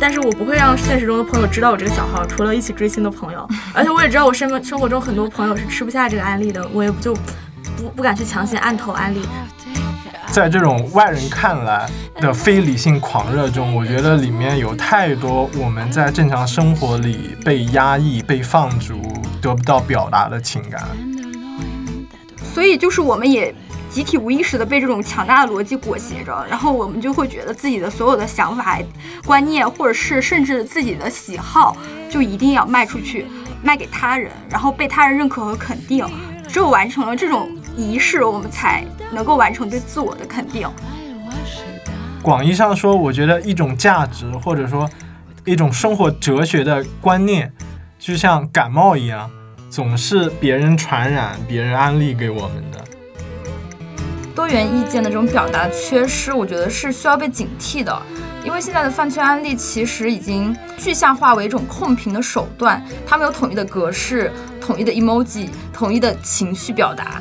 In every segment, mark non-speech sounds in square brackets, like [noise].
但是我不会让现实中的朋友知道我这个小号，除了一起追星的朋友。[laughs] 而且我也知道我生生活中很多朋友是吃不下这个安利的，我也就不不敢去强行按头安利。在这种外人看来的非理性狂热中，我觉得里面有太多我们在正常生活里被压抑、被放逐、得不到表达的情感。所以就是我们也集体无意识的被这种强大的逻辑裹挟着，然后我们就会觉得自己的所有的想法、观念，或者是甚至自己的喜好，就一定要卖出去，卖给他人，然后被他人认可和肯定。只有完成了这种仪式，我们才能够完成对自我的肯定。广义上说，我觉得一种价值，或者说一种生活哲学的观念，就像感冒一样，总是别人传染、别人安利给我们的。多元意见的这种表达缺失，我觉得是需要被警惕的。因为现在的饭圈案例其实已经具象化为一种控评的手段，他们有统一的格式、统一的 emoji、统一的情绪表达。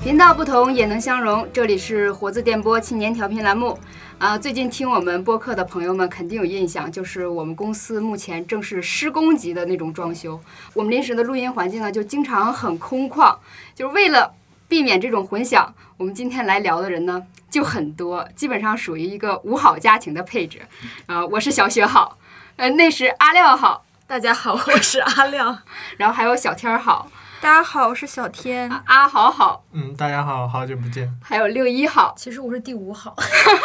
频道不同也能相融，这里是活字电波青年调频栏目。啊，最近听我们播客的朋友们肯定有印象，就是我们公司目前正是施工级的那种装修，我们临时的录音环境呢就经常很空旷，就是为了避免这种混响，我们今天来聊的人呢。就很多，基本上属于一个五好家庭的配置。啊，我是小雪好，呃，那是阿廖好，大家好，我是阿廖，然后还有小天儿好，大家好，我是小天，阿好好，嗯，大家好好久不见，还有六一好，其实我是第五好，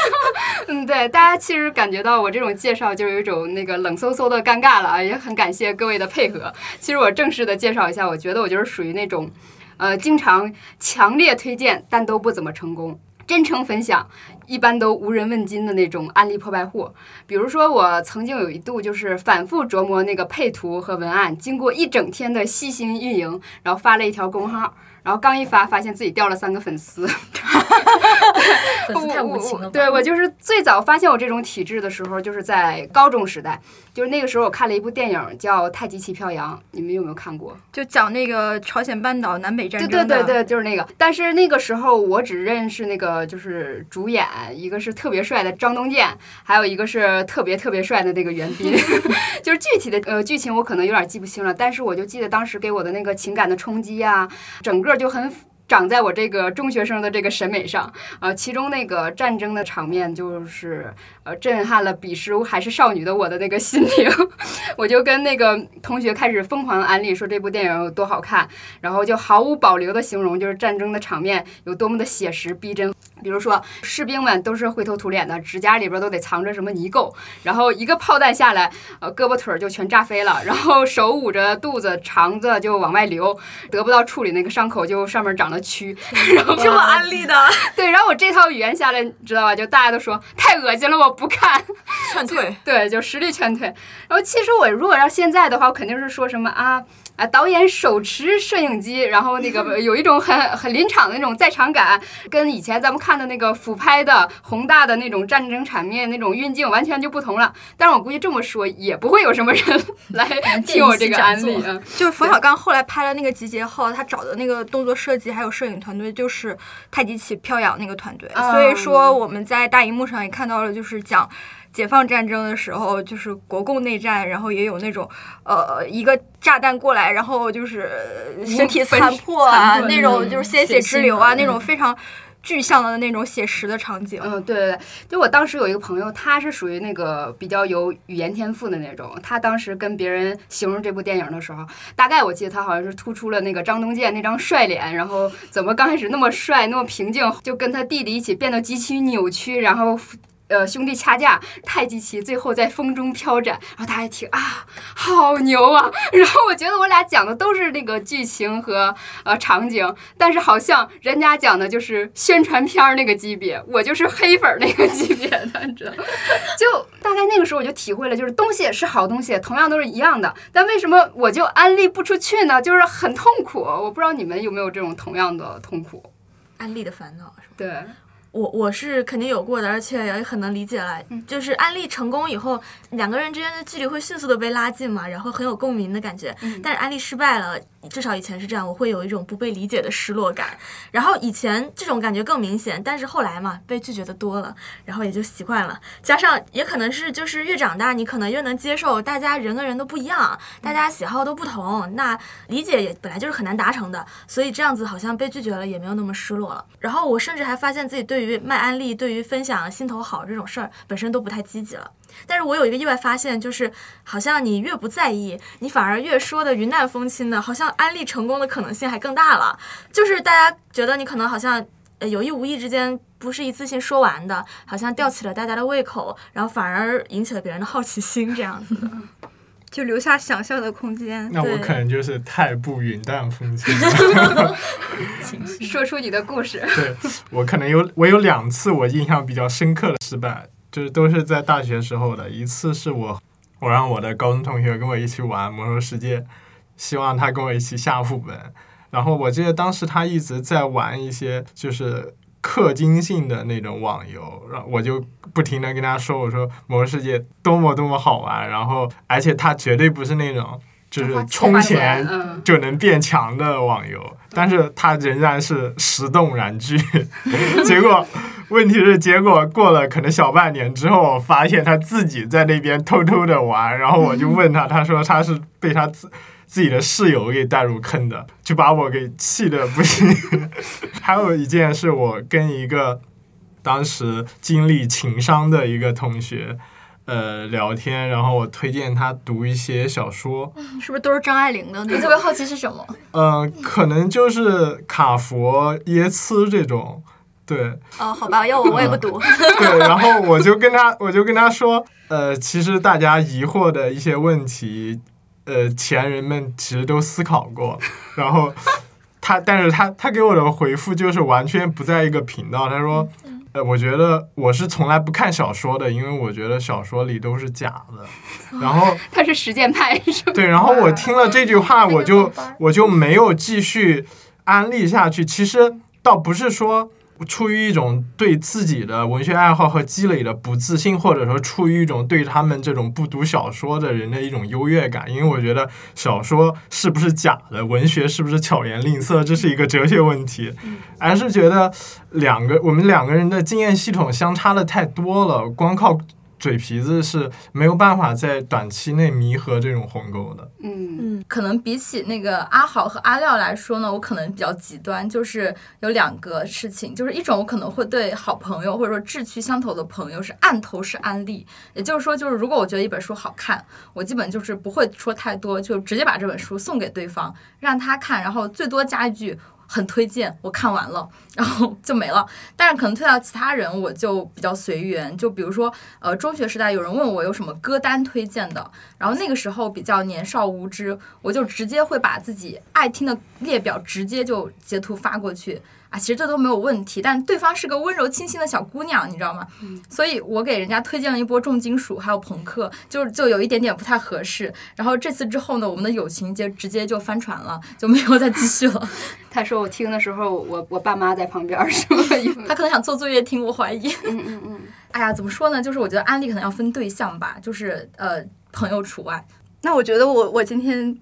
[laughs] 嗯，对，大家其实感觉到我这种介绍就有一种那个冷飕飕的尴尬了啊，也很感谢各位的配合。其实我正式的介绍一下，我觉得我就是属于那种，呃，经常强烈推荐但都不怎么成功。真诚分享，一般都无人问津的那种案例破败户。比如说，我曾经有一度就是反复琢磨那个配图和文案，经过一整天的细心运营，然后发了一条公号。然后刚一发，发现自己掉了三个粉丝，粉丝太无情了。[laughs] 对我就是最早发现我这种体质的时候，就是在高中时代，就是那个时候我看了一部电影叫《太极旗飘扬》，你们有没有看过？就讲那个朝鲜半岛南北战争对对对对，就是那个。但是那个时候我只认识那个就是主演，一个是特别帅的张东健，还有一个是特别特别帅的那个袁彬。[laughs] 就是具体的呃剧情我可能有点记不清了，但是我就记得当时给我的那个情感的冲击啊，整个。就很长在我这个中学生的这个审美上啊，其中那个战争的场面就是呃震撼了彼时还是少女的我的那个心灵，[laughs] 我就跟那个同学开始疯狂安利说这部电影有多好看，然后就毫无保留的形容就是战争的场面有多么的写实逼真。比如说，士兵们都是灰头土脸的，指甲里边都得藏着什么泥垢，然后一个炮弹下来，呃，胳膊腿儿就全炸飞了，然后手捂着肚子，肠子就往外流，得不到处理，那个伤口就上面长了蛆。[laughs] 然后这么安利的？[laughs] 对，然后我这套语言下来，知道吧？就大家都说太恶心了，我不看，劝退。[laughs] 对，就实力劝退。然后其实我如果要现在的话，我肯定是说什么啊。啊，导演手持摄影机，然后那个 [laughs] 有一种很很临场的那种在场感，跟以前咱们看的那个俯拍的宏大的那种战争场面那种运镜完全就不同了。但是我估计这么说也不会有什么人 [laughs] 来听我这个案例啊。就是冯小刚后来拍了那个集结号，他找的那个动作设计还有摄影团队就是太极旗飘扬那个团队，所以说我们在大荧幕上也看到了，就是讲。解放战争的时候，就是国共内战，然后也有那种，呃，一个炸弹过来，然后就是身体残破啊，那种就是鲜血直流啊，那种非常具象的那种写实的场景。嗯，对对对，就我当时有一个朋友，他是属于那个比较有语言天赋的那种，他当时跟别人形容这部电影的时候，大概我记得他好像是突出了那个张东健那张帅脸，然后怎么刚开始那么帅那么平静，就跟他弟弟一起变得极其扭曲，然后。呃，兄弟掐架，太极旗最后在风中飘展，然后大家一听啊，好牛啊！[laughs] 然后我觉得我俩讲的都是那个剧情和呃场景，但是好像人家讲的就是宣传片儿那个级别，我就是黑粉那个级别的，你知道？[laughs] 就大概那个时候我就体会了，就是东西也是好东西，同样都是一样的，但为什么我就安利不出去呢？就是很痛苦。我不知道你们有没有这种同样的痛苦？安利的烦恼是吧？对。我我是肯定有过的，而且也很能理解了。就是安利成功以后，两个人之间的距离会迅速的被拉近嘛，然后很有共鸣的感觉。但是安利失败了，至少以前是这样，我会有一种不被理解的失落感。然后以前这种感觉更明显，但是后来嘛，被拒绝的多了，然后也就习惯了。加上也可能是就是越长大，你可能越能接受大家人跟人都不一样，大家喜好都不同，那理解也本来就是很难达成的，所以这样子好像被拒绝了也没有那么失落了。然后我甚至还发现自己对于卖安利、对于分享心头好这种事儿本身都不太积极了。但是我有一个意外发现，就是好像你越不在意，你反而越说的云淡风轻的，好像安利成功的可能性还更大了。就是大家觉得你可能好像呃有意无意之间不是一次性说完的，好像吊起了大家的胃口，然后反而引起了别人的好奇心，这样子的。[laughs] 就留下想象的空间。那我可能就是太不云淡风轻了。[laughs] 说出你的故事。对我可能有我有两次我印象比较深刻的失败，就是都是在大学时候的。一次是我我让我的高中同学跟我一起玩《魔兽世界》，希望他跟我一起下副本。然后我记得当时他一直在玩一些就是氪金性的那种网游，然后我就不停的跟他说，我说《魔兽世界》多么多么好玩，然后而且它绝对不是那种就是充钱嗯，就能变强的网游，但是它仍然是石动燃具。[laughs] 结果问题是，结果过了可能小半年之后，我发现他自己在那边偷偷的玩，然后我就问他，他说他是被他自自己的室友给带入坑的，就把我给气的不行。[laughs] 还有一件是我跟一个当时经历情伤的一个同学。呃，聊天，然后我推荐他读一些小说，是不是都是张爱玲的那种？我特别好奇是什么？呃，可能就是卡佛、耶茨这种，对哦，好吧，要我我也不读。对。然后我就跟他，[laughs] 我就跟他说，呃，其实大家疑惑的一些问题，呃，前人们其实都思考过。然后他，但是他他给我的回复就是完全不在一个频道。他说，呃，我觉得我是从来不看小说的，因为我觉得小说里都是假的。然后 [laughs] 他是实践派是吧？对，然后我听了这句话，[laughs] 我就我就没有继续安利下去。其实倒不是说出于一种对自己的文学爱好和积累的不自信，或者说出于一种对他们这种不读小说的人的一种优越感。因为我觉得小说是不是假的，文学是不是巧言令色，这是一个哲学问题，而是觉得两个我们两个人的经验系统相差的太多了，光靠。嘴皮子是没有办法在短期内弥合这种鸿沟的。嗯，嗯，可能比起那个阿豪和阿廖来说呢，我可能比较极端，就是有两个事情，就是一种我可能会对好朋友或者说志趣相投的朋友是暗投式安利，也就是说，就是如果我觉得一本书好看，我基本就是不会说太多，就直接把这本书送给对方，让他看，然后最多加一句。很推荐，我看完了，然后就没了。但是可能推到其他人，我就比较随缘。就比如说，呃，中学时代有人问我有什么歌单推荐的，然后那个时候比较年少无知，我就直接会把自己爱听的列表直接就截图发过去啊，其实这都没有问题。但对方是个温柔清新的小姑娘，你知道吗？所以我给人家推荐了一波重金属还有朋克，就就有一点点不太合适。然后这次之后呢，我们的友情就直接就翻船了，就没有再继续了。[laughs] 他说我听的时候，我我爸妈在旁边儿是吧？他可能想做作业听，我怀疑。嗯嗯嗯，[laughs] 哎呀，怎么说呢？就是我觉得安利可能要分对象吧，就是呃朋友除外。那我觉得我我今天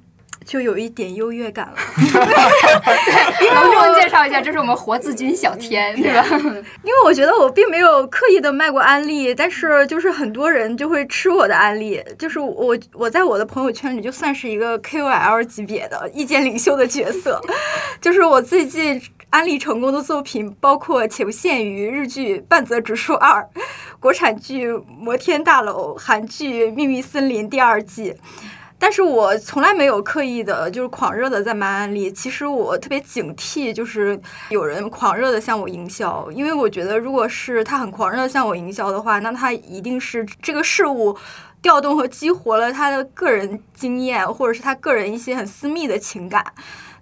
就有一点优越感了，[laughs] 隆重介绍一下，这是我们活字君小天，对吧？因为我觉得我并没有刻意的卖过安利，但是就是很多人就会吃我的安利，就是我我在我的朋友圈里就算是一个 KOL 级别的意见领袖的角色，[laughs] 就是我最近安利成功的作品包括且不限于日剧《半泽直树二》，国产剧《摩天大楼》，韩剧《秘密森林》第二季。但是我从来没有刻意的，就是狂热的在卖安利。其实我特别警惕，就是有人狂热的向我营销，因为我觉得，如果是他很狂热的向我营销的话，那他一定是这个事物调动和激活了他的个人经验，或者是他个人一些很私密的情感。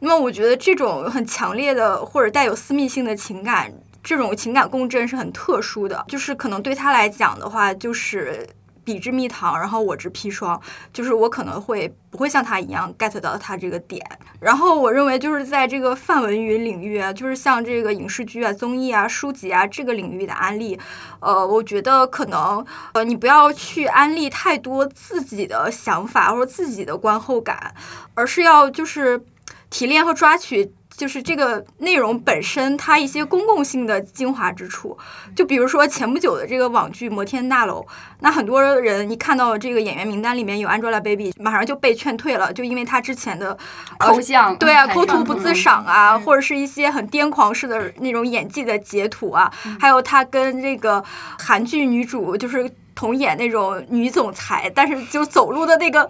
那么，我觉得这种很强烈的或者带有私密性的情感，这种情感共振是很特殊的，就是可能对他来讲的话，就是。彼之蜜糖，然后我之砒霜，就是我可能会不会像他一样 get 到他这个点。然后我认为就是在这个泛文娱领域啊，就是像这个影视剧啊、综艺啊、书籍啊这个领域的安利，呃，我觉得可能呃你不要去安利太多自己的想法或者自己的观后感，而是要就是。提炼和抓取。就是这个内容本身，它一些公共性的精华之处，就比如说前不久的这个网剧《摩天大楼》，那很多人一看到这个演员名单里面有 Angelababy，马上就被劝退了，就因为她之前的抠像，对啊，抠图不自赏啊，或者是一些很癫狂式的那种演技的截图啊，还有她跟这个韩剧女主就是。同演那种女总裁，但是就走路的那个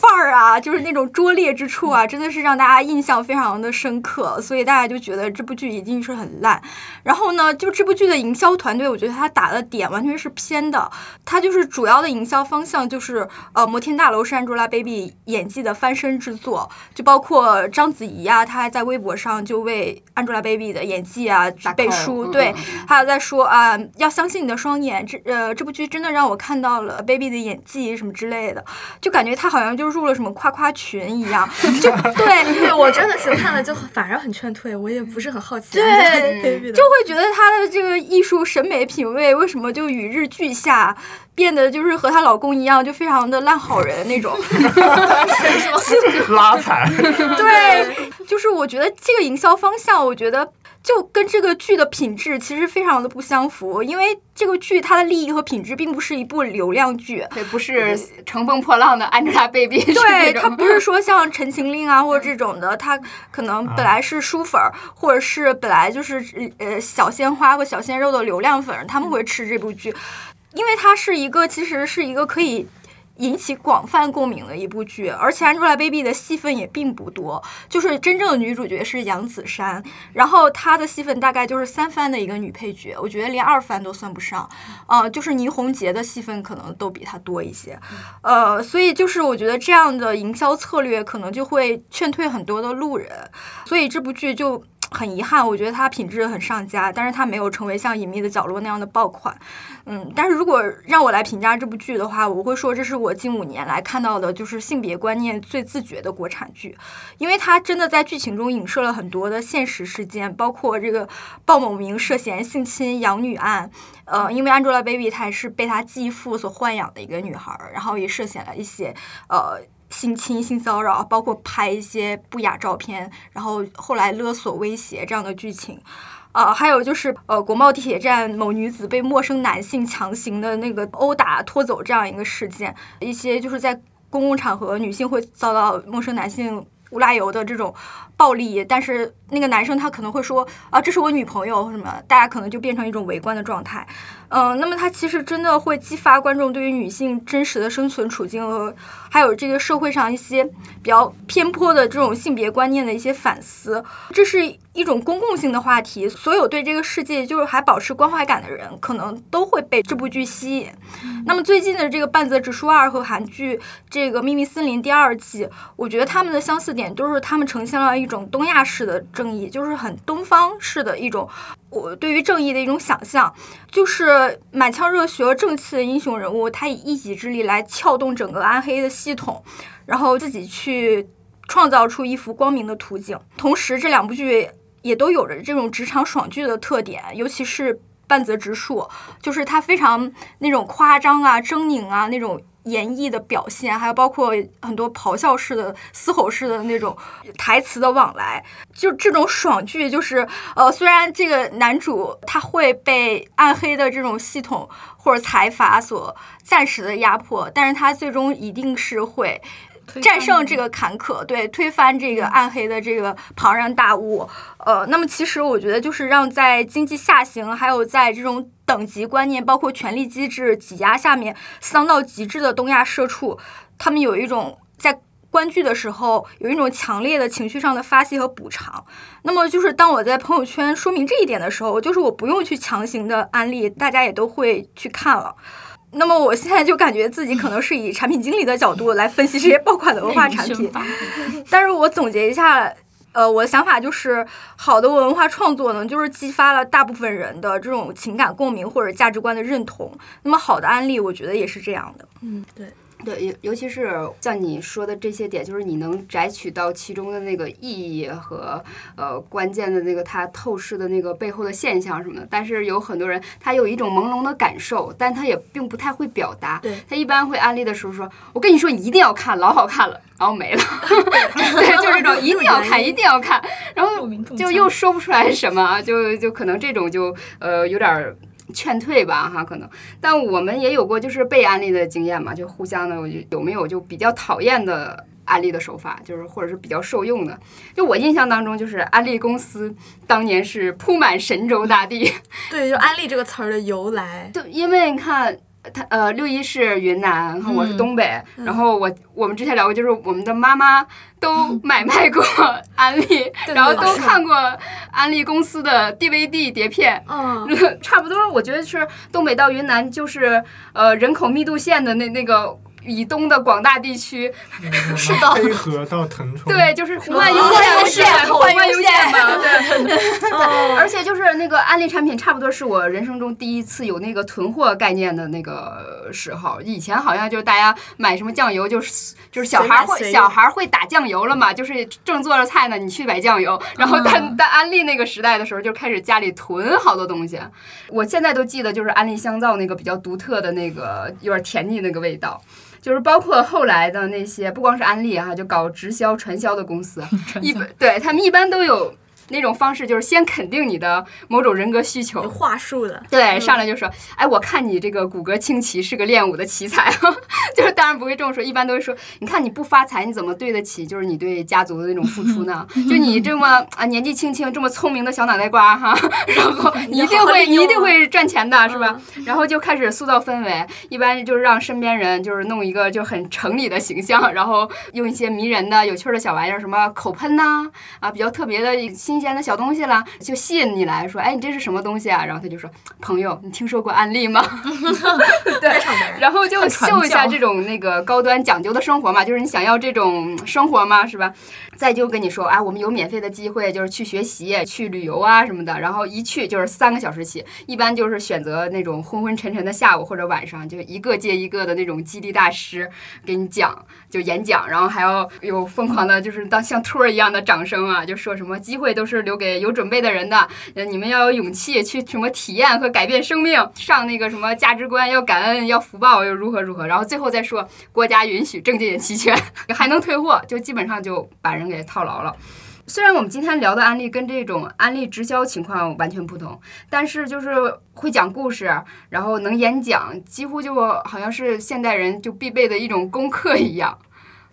范儿啊，就是那种拙劣之处啊，真的是让大家印象非常的深刻，所以大家就觉得这部剧一定是很烂。然后呢，就这部剧的营销团队，我觉得他打的点完全是偏的，他就是主要的营销方向就是呃，摩天大楼是 Angelababy 演技的翻身之作，就包括章子怡啊，她还在微博上就为 Angelababy 的演技啊背书，对，还有在说啊，要相信你的双眼，这呃这部剧真的让我。我看到了 baby 的演技什么之类的，就感觉他好像就入了什么夸夸群一样，就 [laughs] 对，对我真的是看了就反而很劝退，我也不是很好奇，对，就会觉得她的这个艺术审美品味为什么就与日俱下，变得就是和她老公一样，就非常的烂好人那种，[laughs] 拉踩，[laughs] 对，就是我觉得这个营销方向，我觉得。就跟这个剧的品质其实非常的不相符，因为这个剧它的利益和品质并不是一部流量剧，对，不是乘风破浪的 Angelababy，[laughs] 对，它不是说像《陈情令》啊或者这种的，它可能本来是书粉儿，或者是本来就是呃小鲜花或小鲜肉的流量粉，他们会吃这部剧，因为它是一个其实是一个可以。引起广泛共鸣的一部剧，而且 Angelababy 的戏份也并不多，就是真正的女主角是杨子姗，然后她的戏份大概就是三番的一个女配角，我觉得连二番都算不上，呃，就是倪虹洁的戏份可能都比她多一些，呃，所以就是我觉得这样的营销策略可能就会劝退很多的路人，所以这部剧就。很遗憾，我觉得它品质很上佳，但是它没有成为像《隐秘的角落》那样的爆款。嗯，但是如果让我来评价这部剧的话，我会说这是我近五年来看到的，就是性别观念最自觉的国产剧，因为它真的在剧情中影射了很多的现实事件，包括这个鲍某明涉嫌性侵养女案，呃，因为 Angelababy 她也是被她继父所豢养的一个女孩，然后也涉嫌了一些呃。性侵、性骚扰，包括拍一些不雅照片，然后后来勒索、威胁这样的剧情，呃，还有就是呃，国贸地铁站某女子被陌生男性强行的那个殴打、拖走这样一个事件，一些就是在公共场合女性会遭到陌生男性无拉油的这种暴力，但是那个男生他可能会说啊，这是我女朋友什么，大家可能就变成一种围观的状态。嗯，那么它其实真的会激发观众对于女性真实的生存处境和还有这个社会上一些比较偏颇的这种性别观念的一些反思。这是一种公共性的话题，所有对这个世界就是还保持关怀感的人，可能都会被这部剧吸引。那么最近的这个半泽直树二和韩剧这个秘密森林第二季，我觉得他们的相似点都是他们呈现了一种东亚式的正义，就是很东方式的一种。我对于正义的一种想象，就是满腔热血和正气的英雄人物，他以一己之力来撬动整个暗黑的系统，然后自己去创造出一幅光明的图景。同时，这两部剧也都有着这种职场爽剧的特点，尤其是半泽直树，就是他非常那种夸张啊、狰狞啊那种。演绎的表现，还有包括很多咆哮式的、嘶吼式的那种台词的往来，就这种爽剧，就是呃，虽然这个男主他会被暗黑的这种系统或者财阀所暂时的压迫，但是他最终一定是会。战胜这个坎坷，对，推翻这个暗黑的这个庞然大物，呃，那么其实我觉得就是让在经济下行，还有在这种等级观念，包括权力机制挤压下面丧到极致的东亚社畜，他们有一种在观剧的时候有一种强烈的情绪上的发泄和补偿。那么就是当我在朋友圈说明这一点的时候，就是我不用去强行的安利，大家也都会去看了。那么我现在就感觉自己可能是以产品经理的角度来分析这些爆款的文化产品，[laughs] 但是我总结一下，呃，我的想法就是，好的文化创作呢，就是激发了大部分人的这种情感共鸣或者价值观的认同。那么好的案例，我觉得也是这样的。嗯，对。对，尤尤其是像你说的这些点，就是你能摘取到其中的那个意义和呃关键的那个它透视的那个背后的现象什么的。但是有很多人他有一种朦胧的感受，但他也并不太会表达。对他一般会安利的时候说：“我跟你说，你一定要看，老好看了。”然后没了。[laughs] 对，就这种一定要看，一定要看，然后就又说不出来什么啊，就就可能这种就呃有点儿。劝退吧，哈，可能，但我们也有过就是被安利的经验嘛，就互相的，我就有没有就比较讨厌的安利的手法，就是或者是比较受用的。就我印象当中，就是安利公司当年是铺满神州大地，对，就安利这个词儿的由来，[laughs] 对，因为你看。他呃，六一是云南，我是东北，然后我我们之前聊过，就是我们的妈妈都 [laughs] 买卖过 [laughs] 安利，然后都看过安利公司的 DVD 碟片，嗯，[laughs] 差不多，我觉得是东北到云南就是呃人口密度线的那那个。以东的广大地区，是的，黑河到腾冲，对，就是红万优线，红万优线嘛，对。[laughs] 而且就是那个安利产品，差不多是我人生中第一次有那个囤货概念的那个时候。以前好像就是大家买什么酱油，就是就是小孩会小孩会打酱油了嘛，就是正做着菜呢，你去买酱油。然后但但安利那个时代的时候，就开始家里囤好多东西。我现在都记得，就是安利香皂那个比较独特的那个有点甜腻那个味道。就是包括后来的那些，不光是安利哈，就搞直销传销的公司，[laughs] 一般对他们一般都有。那种方式就是先肯定你的某种人格需求，话术的，对，上来就说，哎，我看你这个骨骼清奇，是个练武的奇才，[laughs] 就是当然不会这么说，一般都会说，你看你不发财，你怎么对得起就是你对家族的那种付出呢？[laughs] 就你这么啊年纪轻轻这么聪明的小脑袋瓜哈，[laughs] 然后你一定会你一定会赚钱的是吧？然后就开始塑造氛围，一般就是让身边人就是弄一个就很城里的形象，然后用一些迷人的有趣的小玩意儿，什么口喷呐，啊比较特别的新。新鲜的小东西了，就吸引你来说，哎，你这是什么东西啊？然后他就说，朋友，你听说过安利吗？[laughs] 对，然后就秀一下这种那个高端讲究的生活嘛，就是你想要这种生活吗？是吧？再就跟你说，啊，我们有免费的机会，就是去学习、去旅游啊什么的。然后一去就是三个小时起，一般就是选择那种昏昏沉沉的下午或者晚上，就一个接一个的那种激励大师给你讲，就演讲，然后还要有疯狂的，就是当像托儿一样的掌声啊，就说什么机会都是。是留给有准备的人的，呃，你们要有勇气去什么体验和改变生命，上那个什么价值观，要感恩，要福报，又如何如何，然后最后再说国家允许证件也齐全，[laughs] 还能退货，就基本上就把人给套牢了。虽然我们今天聊的案例跟这种安利直销情况完全不同，但是就是会讲故事，然后能演讲，几乎就好像是现代人就必备的一种功课一样。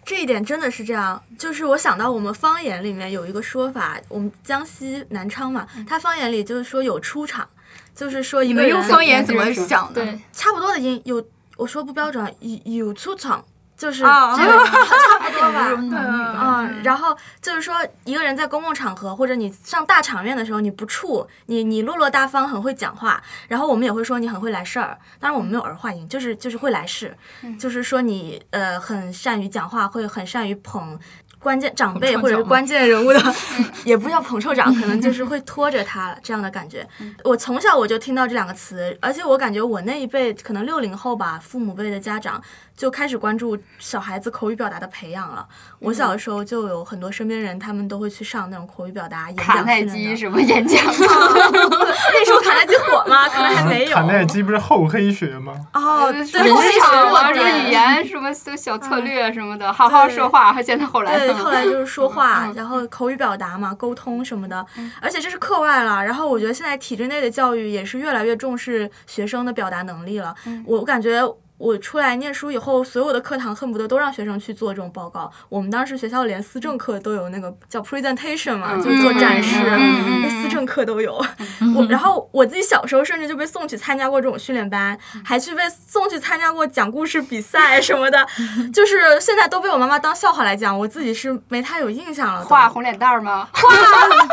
这一点真的是这样，就是我想到我们方言里面有一个说法，我们江西南昌嘛，它方言里就是说有出场，就是说一个人用方言怎么想的？对，差不多的音有，我说不标准，有有出场。就是这个差不多吧，嗯，然后就是说，一个人在公共场合或者你上大场面的时候，你不怵，你你落落大方，很会讲话，然后我们也会说你很会来事儿。当然我们没有儿化音，就是就是会来事，就是说你呃很善于讲话，会很善于捧。关键长辈或者是关键人物的，[laughs] 也不叫捧臭脚，可能就是会拖着他这样的感觉。我从小我就听到这两个词，而且我感觉我那一辈可能六零后吧，父母辈的家长就开始关注小孩子口语表达的培养了。我小的时候就有很多身边人，他们都会去上那种口语表达演讲卡耐基什么演讲？[laughs] [laughs] 那时候卡耐基火吗？[laughs] 可能还没有。卡耐基不是厚黑学吗？哦，人气场啊，什么语言什么小策略什么的，好好说话。现在后来。后来就是说话，然后口语表达嘛，沟通什么的，而且这是课外了。然后我觉得现在体制内的教育也是越来越重视学生的表达能力了。我感觉。我出来念书以后，所有的课堂恨不得都让学生去做这种报告。我们当时学校连思政课都有那个叫 presentation 嘛，就做展示，那思政课都有。我然后我自己小时候甚至就被送去参加过这种训练班，还去被送去参加过讲故事比赛什么的，[laughs] 就是现在都被我妈妈当笑话来讲，我自己是没太有印象了。画红脸蛋儿吗？画，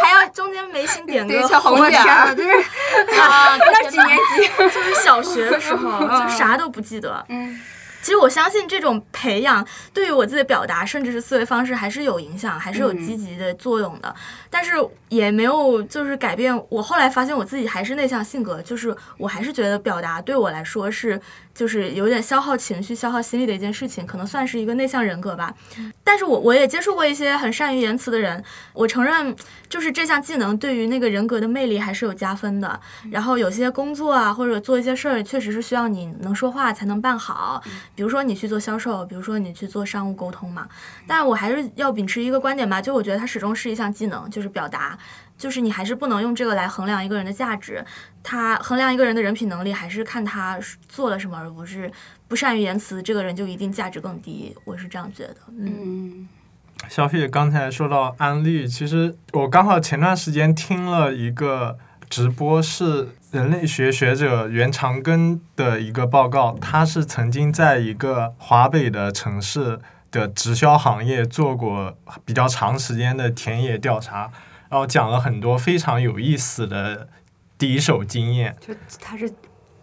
还要中间眉心点个红点儿，[laughs] 就是啊，那几年级？[laughs] 就是小学的时候，就啥都不记得。嗯，其实我相信这种培养对于我自己的表达，甚至是思维方式，还是有影响，还是有积极的作用的。但是也没有就是改变。我后来发现我自己还是内向性格，就是我还是觉得表达对我来说是就是有点消耗情绪、消耗心力的一件事情，可能算是一个内向人格吧。但是我我也接触过一些很善于言辞的人，我承认，就是这项技能对于那个人格的魅力还是有加分的。然后有些工作啊，或者做一些事儿，确实是需要你能说话才能办好。比如说你去做销售，比如说你去做商务沟通嘛。但我还是要秉持一个观点吧，就我觉得它始终是一项技能，就是表达。就是你还是不能用这个来衡量一个人的价值，他衡量一个人的人品能力，还是看他做了什么，而不是不善于言辞，这个人就一定价值更低。我是这样觉得。嗯，小雪刚才说到安利，其实我刚好前段时间听了一个直播，是人类学学者袁长根的一个报告，他是曾经在一个华北的城市的直销行业做过比较长时间的田野调查。然后讲了很多非常有意思的第一手经验。就他是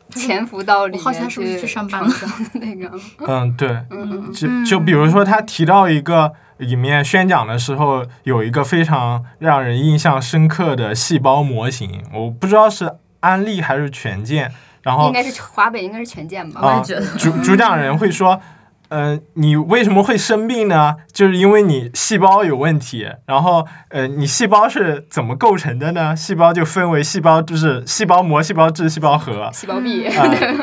潜伏到里面好像是不是去上班了那个？嗯，对。嗯就就比如说他提到一个里面宣讲的时候，有一个非常让人印象深刻的细胞模型，我不知道是安利还是权健。然后应该是华北，应该是权健吧？我也觉得。主主讲人会说。嗯，你为什么会生病呢？就是因为你细胞有问题。然后，呃，你细胞是怎么构成的呢？细胞就分为细胞，就是细胞膜、细胞质、细胞核、细胞壁。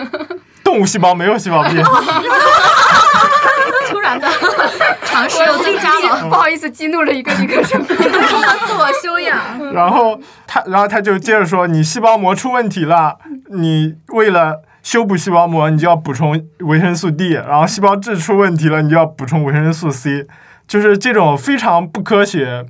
[laughs] 动物细胞没有细胞壁。突然的 [laughs] 尝试又增加了，不好意思，激怒了一个理科生。自我修养。然后他，然后他就接着说：“你细胞膜出问题了，你为了。”修补细胞膜，你就要补充维生素 D，然后细胞质出问题了，你就要补充维生素 C，就是这种非常不科学，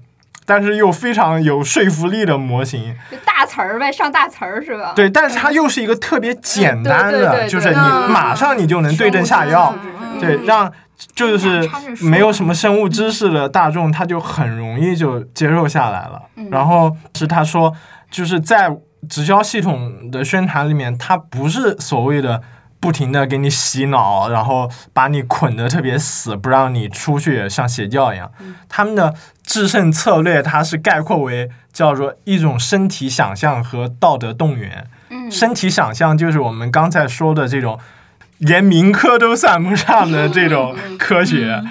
但是又非常有说服力的模型。大词儿呗，上大词儿是吧？对，但是它又是一个特别简单的，就是你马上你就能对症下药，对，让就是没有什么生物知识的大众，他就很容易就接受下来了。然后是他说，就是在。直销系统的宣传里面，它不是所谓的不停的给你洗脑，然后把你捆得特别死，不让你出去，像邪教一样。他们的制胜策略，它是概括为叫做一种身体想象和道德动员。身体想象就是我们刚才说的这种，连民科都算不上的这种科学。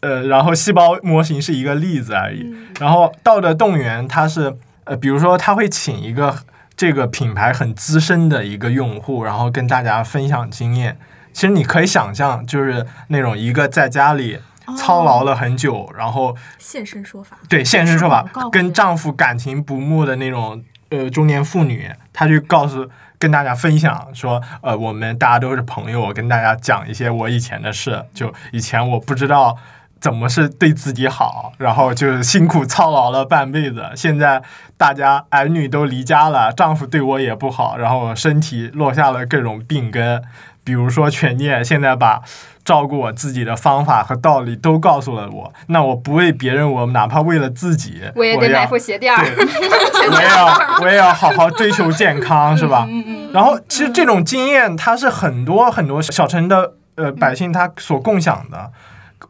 呃，然后细胞模型是一个例子而已。然后道德动员，它是呃，比如说他会请一个。这个品牌很资深的一个用户，然后跟大家分享经验。其实你可以想象，就是那种一个在家里操劳了很久，然后现身说法，对现身说法，跟丈夫感情不睦的那种呃中年妇女，她就告诉跟大家分享说，呃，我们大家都是朋友，我跟大家讲一些我以前的事。就以前我不知道。怎么是对自己好，然后就是辛苦操劳了半辈子，现在大家儿女都离家了，丈夫对我也不好，然后身体落下了各种病根，比如说犬念现在把照顾我自己的方法和道理都告诉了我，那我不为别人，我哪怕为了自己，我也得买副鞋垫儿，我也要我也要好好追求健康，是吧？然后其实这种经验，它是很多很多小城的呃百姓他所共享的。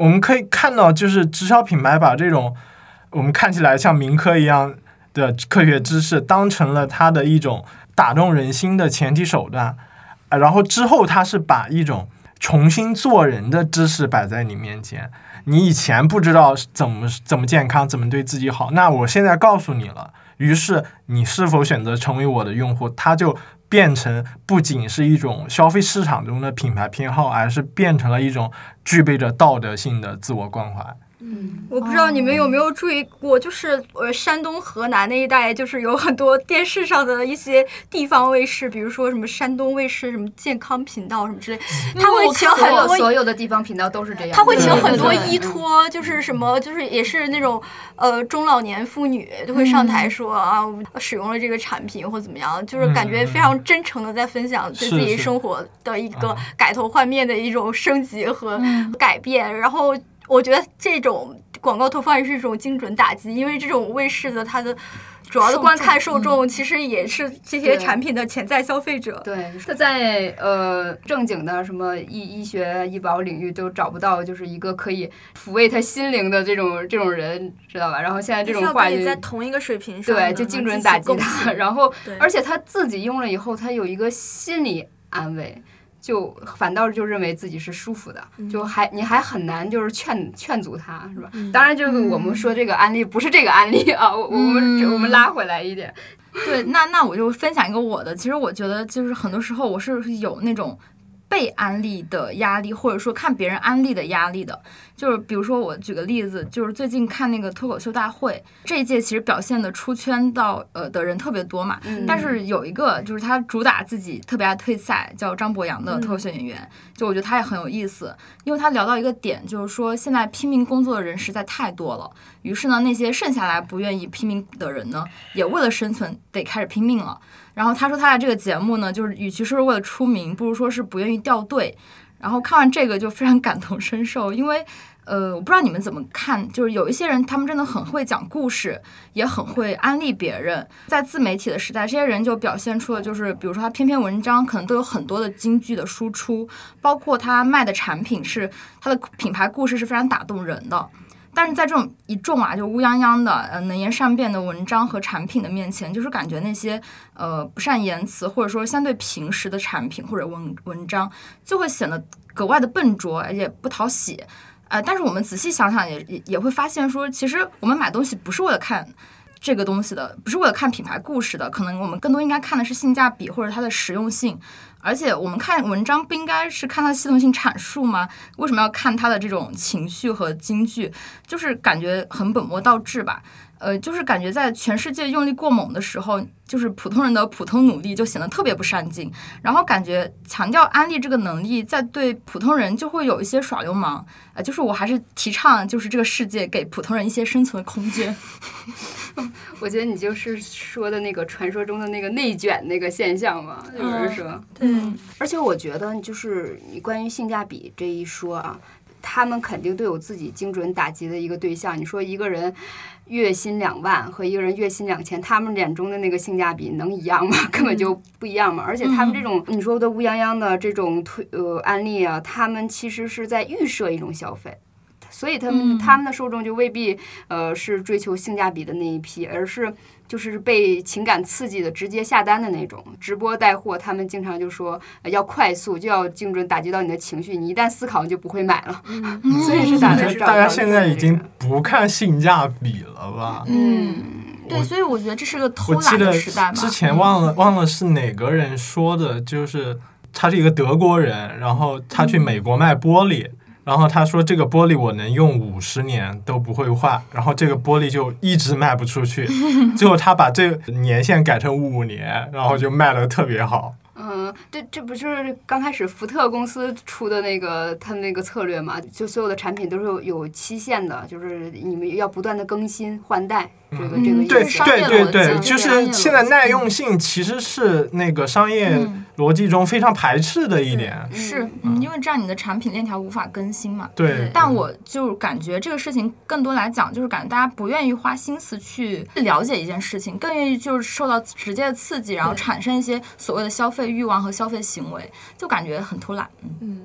我们可以看到，就是直销品牌把这种我们看起来像民科一样的科学知识，当成了它的一种打动人心的前提手段。啊，然后之后他是把一种重新做人的知识摆在你面前。你以前不知道怎么怎么健康，怎么对自己好，那我现在告诉你了。于是你是否选择成为我的用户，他就。变成不仅是一种消费市场中的品牌偏好，而是变成了一种具备着道德性的自我关怀。嗯，我不知道你们有没有注意过，就是呃，山东、河南那一带，就是有很多电视上的一些地方卫视，比如说什么山东卫视什么健康频道什么之类，他会请很多所有的地方频道都是这样，他会请很多依托，就是什么，[laughs] 就是也是那种呃中老年妇女都会上台说啊，使用了这个产品或怎么样，就是感觉非常真诚的在分享对自己生活的一个改头换面的一种升级和改变，然后。我觉得这种广告投放也是一种精准打击，因为这种卫视的它的主要的观看受众其实也是这些产品的潜在消费者。对，他在呃正经的什么医医学医保领域都找不到，就是一个可以抚慰他心灵的这种这种人，知道吧？然后现在这种话就在同一个水平上，对，就精准打击他。然后，而且他自己用了以后，他有一个心理安慰。就反倒就认为自己是舒服的，就还你还很难就是劝劝阻他，是吧？当然，就是我们说这个案例不是这个案例啊，我我们我们拉回来一点。对，那那我就分享一个我的。其实我觉得，就是很多时候我是有那种被安利的压力，或者说看别人安利的压力的。就是比如说，我举个例子，就是最近看那个脱口秀大会，这一届其实表现的出圈到呃的人特别多嘛。但是有一个就是他主打自己特别爱退赛，叫张博洋的脱口秀演员，就我觉得他也很有意思，因为他聊到一个点，就是说现在拼命工作的人实在太多了，于是呢，那些剩下来不愿意拼命的人呢，也为了生存得开始拼命了。然后他说他的这个节目呢，就是与其说是为了出名，不如说是不愿意掉队。然后看完这个就非常感同身受，因为。呃，我不知道你们怎么看，就是有一些人，他们真的很会讲故事，也很会安利别人。在自媒体的时代，这些人就表现出了，就是比如说他篇篇文章可能都有很多的金句的输出，包括他卖的产品是他的品牌故事是非常打动人的。但是在这种一众啊，就乌泱泱的呃能言善辩的文章和产品的面前，就是感觉那些呃不善言辞或者说相对平实的产品或者文文章，就会显得格外的笨拙，而且不讨喜。呃，但是我们仔细想想，也也也会发现说，其实我们买东西不是为了看这个东西的，不是为了看品牌故事的，可能我们更多应该看的是性价比或者它的实用性。而且我们看文章不应该是看它的系统性阐述吗？为什么要看它的这种情绪和金句？就是感觉很本末倒置吧。呃，就是感觉在全世界用力过猛的时候，就是普通人的普通努力就显得特别不上进。然后感觉强调安利这个能力，在对普通人就会有一些耍流氓。呃，就是我还是提倡，就是这个世界给普通人一些生存空间。[laughs] 我觉得你就是说的那个传说中的那个内卷那个现象嘛，就是说，对，而且我觉得就是你关于性价比这一说啊。他们肯定都有自己精准打击的一个对象。你说一个人月薪两万和一个人月薪两千，他们眼中的那个性价比能一样吗？[laughs] 根本就不一样嘛。而且他们这种你说的乌泱泱的这种推呃案例啊，他们其实是在预设一种消费，所以他们他们的受众就未必呃是追求性价比的那一批，而是。就是被情感刺激的直接下单的那种直播带货，他们经常就说要快速，就要精准打击到你的情绪。你一旦思考，你就不会买了。[laughs] 所以是大家大家现在已经不看性价比了吧？嗯，对，所以我觉得这是个偷懒的时代之前忘了忘了是哪个人说的，就是他是一个德国人，然后他去美国卖玻璃。然后他说：“这个玻璃我能用五十年都不会坏。”然后这个玻璃就一直卖不出去，[laughs] 最后他把这年限改成五年，然后就卖的特别好。嗯，这这不是刚开始福特公司出的那个他们那个策略嘛？就所有的产品都是有有期限的，就是你们要不断的更新换代。这个这个对对对对，就是现在耐用性其实是那个商业逻辑中非常排斥的一点，是因为这样你的产品链条无法更新嘛。对。但我就感觉这个事情更多来讲，就是感觉大家不愿意花心思去了解一件事情，更愿意就是受到直接的刺激，然后产生一些所谓的消费欲望和消费行为，就感觉很偷懒。嗯。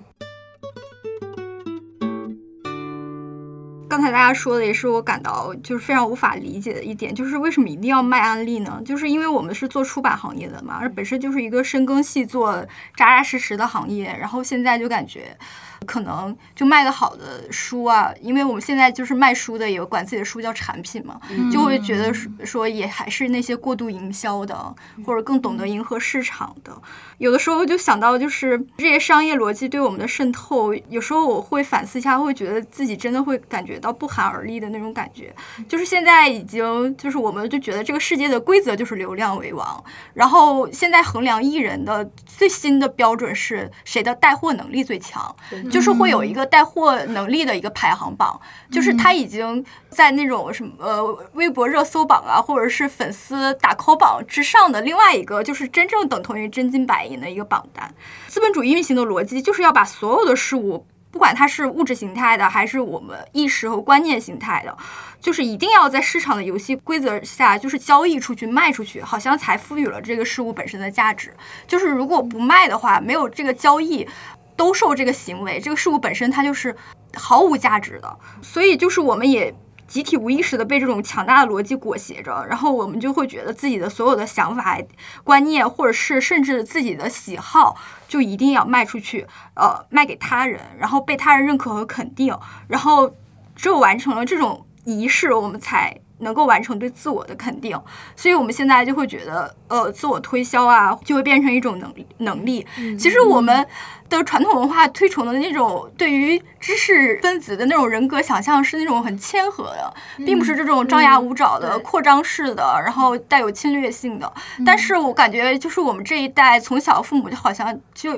刚才大家说的也是我感到就是非常无法理解的一点，就是为什么一定要卖安利呢？就是因为我们是做出版行业的嘛，而本身就是一个深耕细作、扎扎实实的行业，然后现在就感觉。可能就卖个好的书啊，因为我们现在就是卖书的，也管自己的书叫产品嘛，就会觉得说也还是那些过度营销的，或者更懂得迎合市场的。有的时候就想到就是这些商业逻辑对我们的渗透，有时候我会反思一下，会觉得自己真的会感觉到不寒而栗的那种感觉。就是现在已经就是我们就觉得这个世界的规则就是流量为王，然后现在衡量艺人的最新的标准是谁的带货能力最强。就是会有一个带货能力的一个排行榜，就是他已经在那种什么呃微博热搜榜啊，或者是粉丝打 call 榜之上的另外一个，就是真正等同于真金白银的一个榜单。资本主义运行的逻辑就是要把所有的事物，不管它是物质形态的，还是我们意识和观念形态的，就是一定要在市场的游戏规则下，就是交易出去、卖出去，好像才赋予了这个事物本身的价值。就是如果不卖的话，没有这个交易。兜售这个行为，这个事物本身它就是毫无价值的，所以就是我们也集体无意识的被这种强大的逻辑裹挟着，然后我们就会觉得自己的所有的想法、观念，或者是甚至自己的喜好，就一定要卖出去，呃，卖给他人，然后被他人认可和肯定，然后只有完成了这种仪式，我们才。能够完成对自我的肯定，所以我们现在就会觉得，呃，自我推销啊，就会变成一种能力能力。其实我们的传统文化推崇的那种对于知识分子的那种人格想象，是那种很谦和的，并不是这种张牙舞爪的、扩张式的，然后带有侵略性的。但是我感觉，就是我们这一代从小父母就好像就，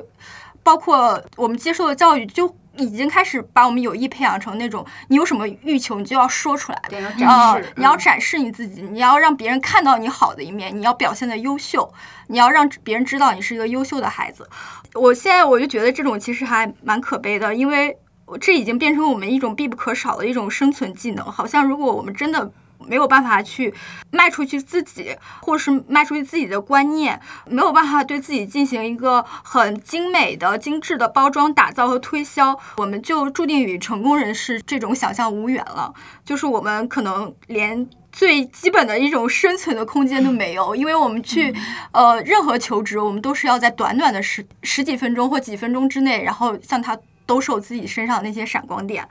包括我们接受的教育就。已经开始把我们有意培养成那种，你有什么欲求，你就要说出来，啊，你要展示你自己，你要让别人看到你好的一面，你要表现的优秀，你要让别人知道你是一个优秀的孩子。我现在我就觉得这种其实还蛮可悲的，因为这已经变成我们一种必不可少的一种生存技能，好像如果我们真的。没有办法去卖出去自己，或者是卖出去自己的观念，没有办法对自己进行一个很精美的、精致的包装、打造和推销，我们就注定与成功人士这种想象无缘了。就是我们可能连最基本的一种生存的空间都没有，因为我们去呃任何求职，我们都是要在短短的十十几分钟或几分钟之内，然后向他兜售自己身上那些闪光点。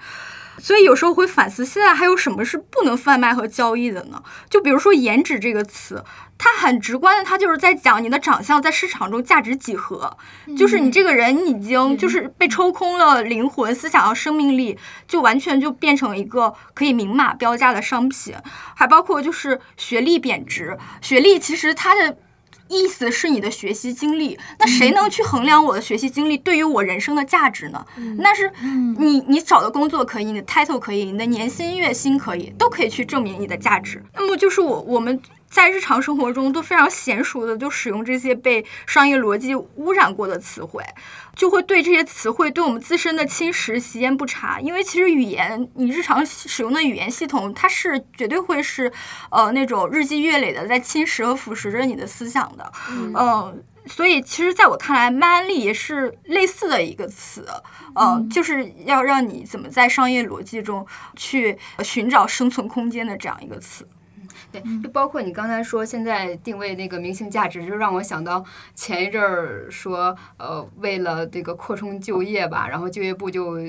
所以有时候会反思，现在还有什么是不能贩卖和交易的呢？就比如说“颜值”这个词，它很直观的，它就是在讲你的长相在市场中价值几何，就是你这个人已经就是被抽空了灵魂、思想和生命力，就完全就变成一个可以明码标价的商品。还包括就是学历贬值，学历其实它的。意思是你的学习经历，那谁能去衡量我的学习经历对于我人生的价值呢？那是你你找的工作可以，你的 title 可以，你的年薪月薪可以，都可以去证明你的价值。那么就是我我们。在日常生活中都非常娴熟的就使用这些被商业逻辑污染过的词汇，就会对这些词汇对我们自身的侵蚀习焉不察。因为其实语言，你日常使用的语言系统，它是绝对会是，呃，那种日积月累的在侵蚀和腐蚀着你的思想的。嗯，所以其实在我看来，卖安利也是类似的一个词，嗯，就是要让你怎么在商业逻辑中去寻找生存空间的这样一个词。对，就包括你刚才说现在定位那个明星价值，就让我想到前一阵儿说，呃，为了这个扩充就业吧，然后就业部就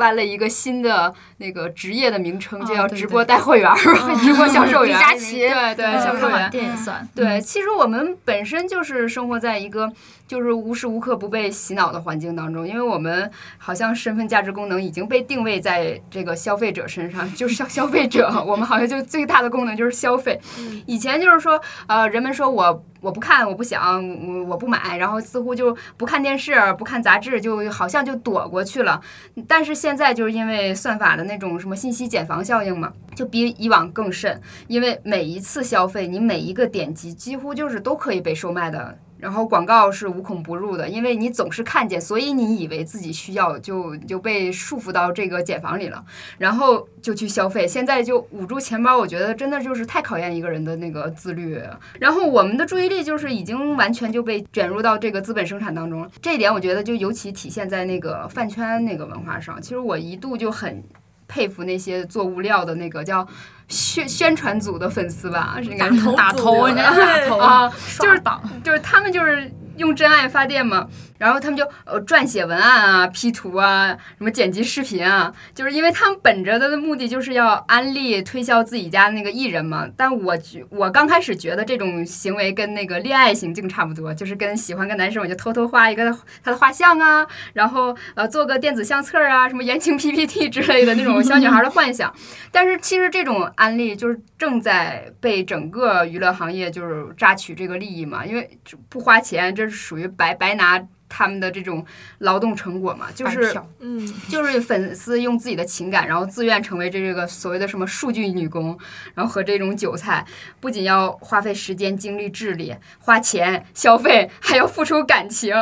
颁了一个新的那个职业的名称，就叫直播带货员儿，直播销售员。李佳琦，对对，销售员。店也算。对，其实我们本身就是生活在一个。就是无时无刻不被洗脑的环境当中，因为我们好像身份价值功能已经被定位在这个消费者身上，就是消消费者，我们好像就最大的功能就是消费。以前就是说，呃，人们说我我不看，我不想，我我不买，然后似乎就不看电视，不看杂志，就好像就躲过去了。但是现在就是因为算法的那种什么信息茧房效应嘛，就比以往更甚，因为每一次消费，你每一个点击几乎就是都可以被售卖的。然后广告是无孔不入的，因为你总是看见，所以你以为自己需要，就就被束缚到这个茧房里了，然后就去消费。现在就捂住钱包，我觉得真的就是太考验一个人的那个自律。然后我们的注意力就是已经完全就被卷入到这个资本生产当中了。这一点我觉得就尤其体现在那个饭圈那个文化上。其实我一度就很佩服那些做物料的那个叫。宣宣传组的粉丝吧，应该是打头，人家打头啊，就是就是他们就是用真爱发电嘛。然后他们就呃撰写文案啊、P 图啊、什么剪辑视频啊，就是因为他们本着的目的就是要安利推销自己家那个艺人嘛。但我觉我刚开始觉得这种行为跟那个恋爱行径差不多，就是跟喜欢个男生我就偷偷画一个他的画像啊，然后呃做个电子相册啊，什么言情 PPT 之类的那种小女孩的幻想。但是其实这种安利就是正在被整个娱乐行业就是榨取这个利益嘛，因为不花钱，这是属于白白拿。他们的这种劳动成果嘛，就是，嗯，就是粉丝用自己的情感，然后自愿成为这个所谓的什么数据女工，然后和这种韭菜，不仅要花费时间、精力、智力，花钱消费，还要付出感情，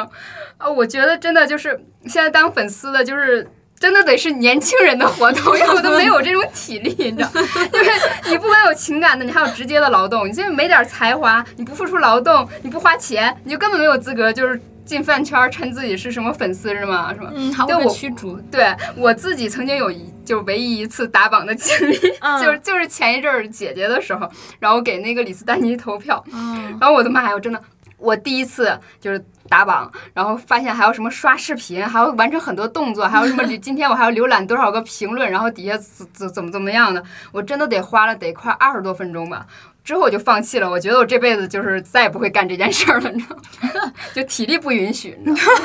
啊，我觉得真的就是现在当粉丝的，就是真的得是年轻人的活动，因为我都没有这种体力，你知道，因为你不光有情感的，你还有直接的劳动，你现在没点才华，你不付出劳动，你不花钱，你就根本没有资格，就是。进饭圈称自己是什么粉丝是吗？是吗？嗯，好，被驱逐。对我自己曾经有一。就唯一一次打榜的经历，嗯 [laughs] 就是就是前一阵儿姐姐的时候，然后给那个李斯丹妮投票，嗯然后我的妈呀，我真的，我第一次就是打榜，然后发现还有什么刷视频，还要完成很多动作，还有什么今天我还要浏览多少个评论，然后底下怎怎怎么怎么样的，我真的得花了得快二十多分钟吧。之后我就放弃了，我觉得我这辈子就是再也不会干这件事儿了，你知道吗？就体力不允许，你知道吗？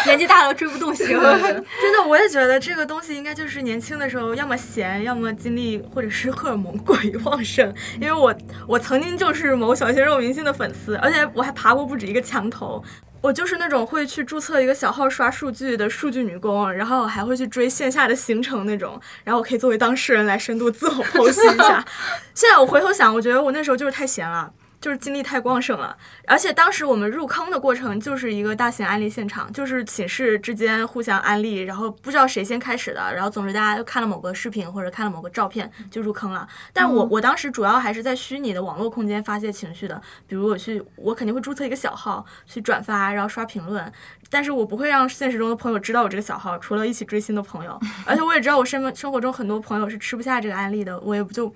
[laughs] 年纪大了追不动星了。[laughs] 真的，我也觉得这个东西应该就是年轻的时候，要么闲，要么精力或者是荷尔蒙过于旺盛。因为我我曾经就是某小鲜肉明星的粉丝，而且我还爬过不止一个墙头。我就是那种会去注册一个小号刷数据的数据女工，然后还会去追线下的行程那种，然后我可以作为当事人来深度自我剖析一下。[laughs] 现在我回头想，我觉得我那时候就是太闲了。就是精力太旺盛了，而且当时我们入坑的过程就是一个大型安利现场，就是寝室之间互相安利，然后不知道谁先开始的，然后总之大家就看了某个视频或者看了某个照片就入坑了。但我我当时主要还是在虚拟的网络空间发泄情绪的，比如我去，我肯定会注册一个小号去转发，然后刷评论，但是我不会让现实中的朋友知道我这个小号，除了一起追星的朋友，而且我也知道我生生活中很多朋友是吃不下这个安利的，我也不就。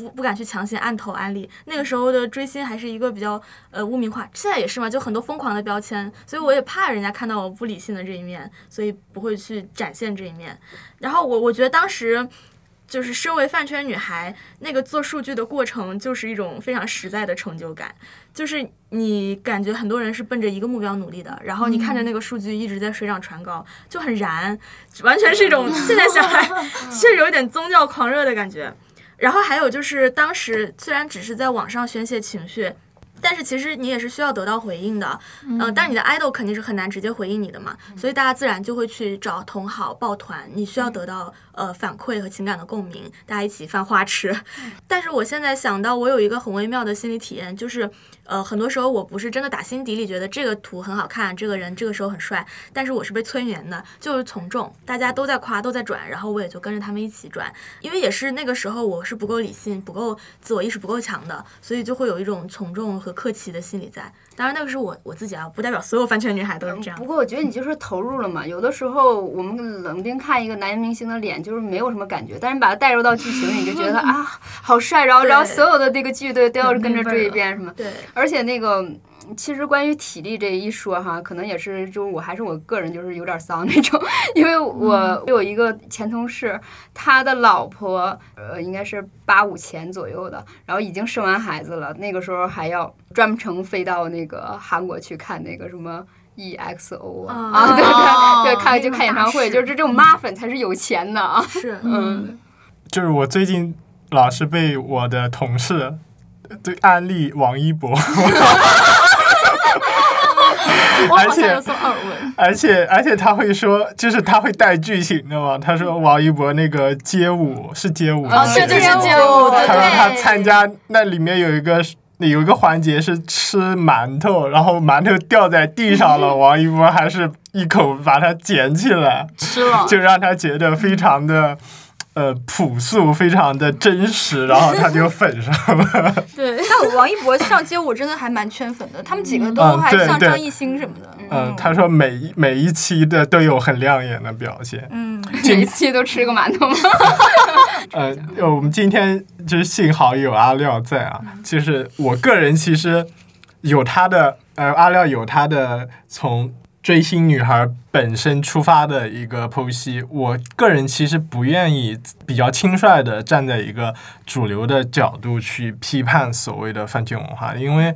不不敢去强行按头安利，那个时候的追星还是一个比较呃污名化，现在也是嘛，就很多疯狂的标签，所以我也怕人家看到我不理性的这一面，所以不会去展现这一面。然后我我觉得当时就是身为饭圈女孩，那个做数据的过程就是一种非常实在的成就感，就是你感觉很多人是奔着一个目标努力的，然后你看着那个数据一直在水涨船高，就很燃，完全是一种现在想来 [laughs] 是有一点宗教狂热的感觉。然后还有就是，当时虽然只是在网上宣泄情绪，但是其实你也是需要得到回应的，嗯、呃，但你的 idol 肯定是很难直接回应你的嘛，所以大家自然就会去找同好抱团，你需要得到呃反馈和情感的共鸣，大家一起犯花痴。[laughs] 但是我现在想到，我有一个很微妙的心理体验，就是呃，很多时候我不是真的打心底里觉得这个图很好看，这个人这个时候很帅，但是我是被催眠的，就是从众，大家都在夸，都在转，然后我也就跟着他们一起转，因为也是那个时候我是不够理性、不够自我意识不够强的，所以就会有一种从众和客气的心理在。当然，那个是我我自己啊，不代表所有饭圈女孩都是这样不。过我觉得你就是投入了嘛，有的时候我们冷冰看一个男明星的脸，就是没有什么感觉，但是你把他带入到剧情里，你就觉得 [laughs] 啊好帅，然后然后所有的那个剧都都要跟着追一遍什么。对，而且那个，其实关于体力这一说哈，可能也是就是我还是我个人就是有点丧那种，[laughs] 因为我有一个前同事，他的老婆呃应该是八五前左右的，然后已经生完孩子了，那个时候还要专程飞到那个韩国去看那个什么。EXO 啊对哦对对，看就看演唱会，就是这种妈粉才是有钱的啊。是，嗯，就是我最近老是被我的同事对安利王一博，[laughs] [laughs] 而且像有所耳闻。而且而且他会说，就是他会带剧情的嘛。他说王一博那个街舞是街舞，哦，对，就是街舞，他说他。参加那里面有一个有一个环节是吃馒头，然后馒头掉在地上了，王一博还是一口把它捡起来，吃了，就让他觉得非常的。呃，朴素，非常的真实，然后他就粉上了。[laughs] 王一博上街舞真的还蛮圈粉的，他们几个都还像张艺兴什么的。嗯，他说每一每一期的都有很亮眼的表现。嗯，[laughs] 每一期都吃个馒头吗？[laughs] 呃，我们今天就是幸好有阿廖在啊，就是我个人其实有他的呃，阿廖有他的从追星女孩本身出发的一个剖析。我个人其实不愿意比较轻率的站在一个主流的角度去批判所谓的饭圈文化，因为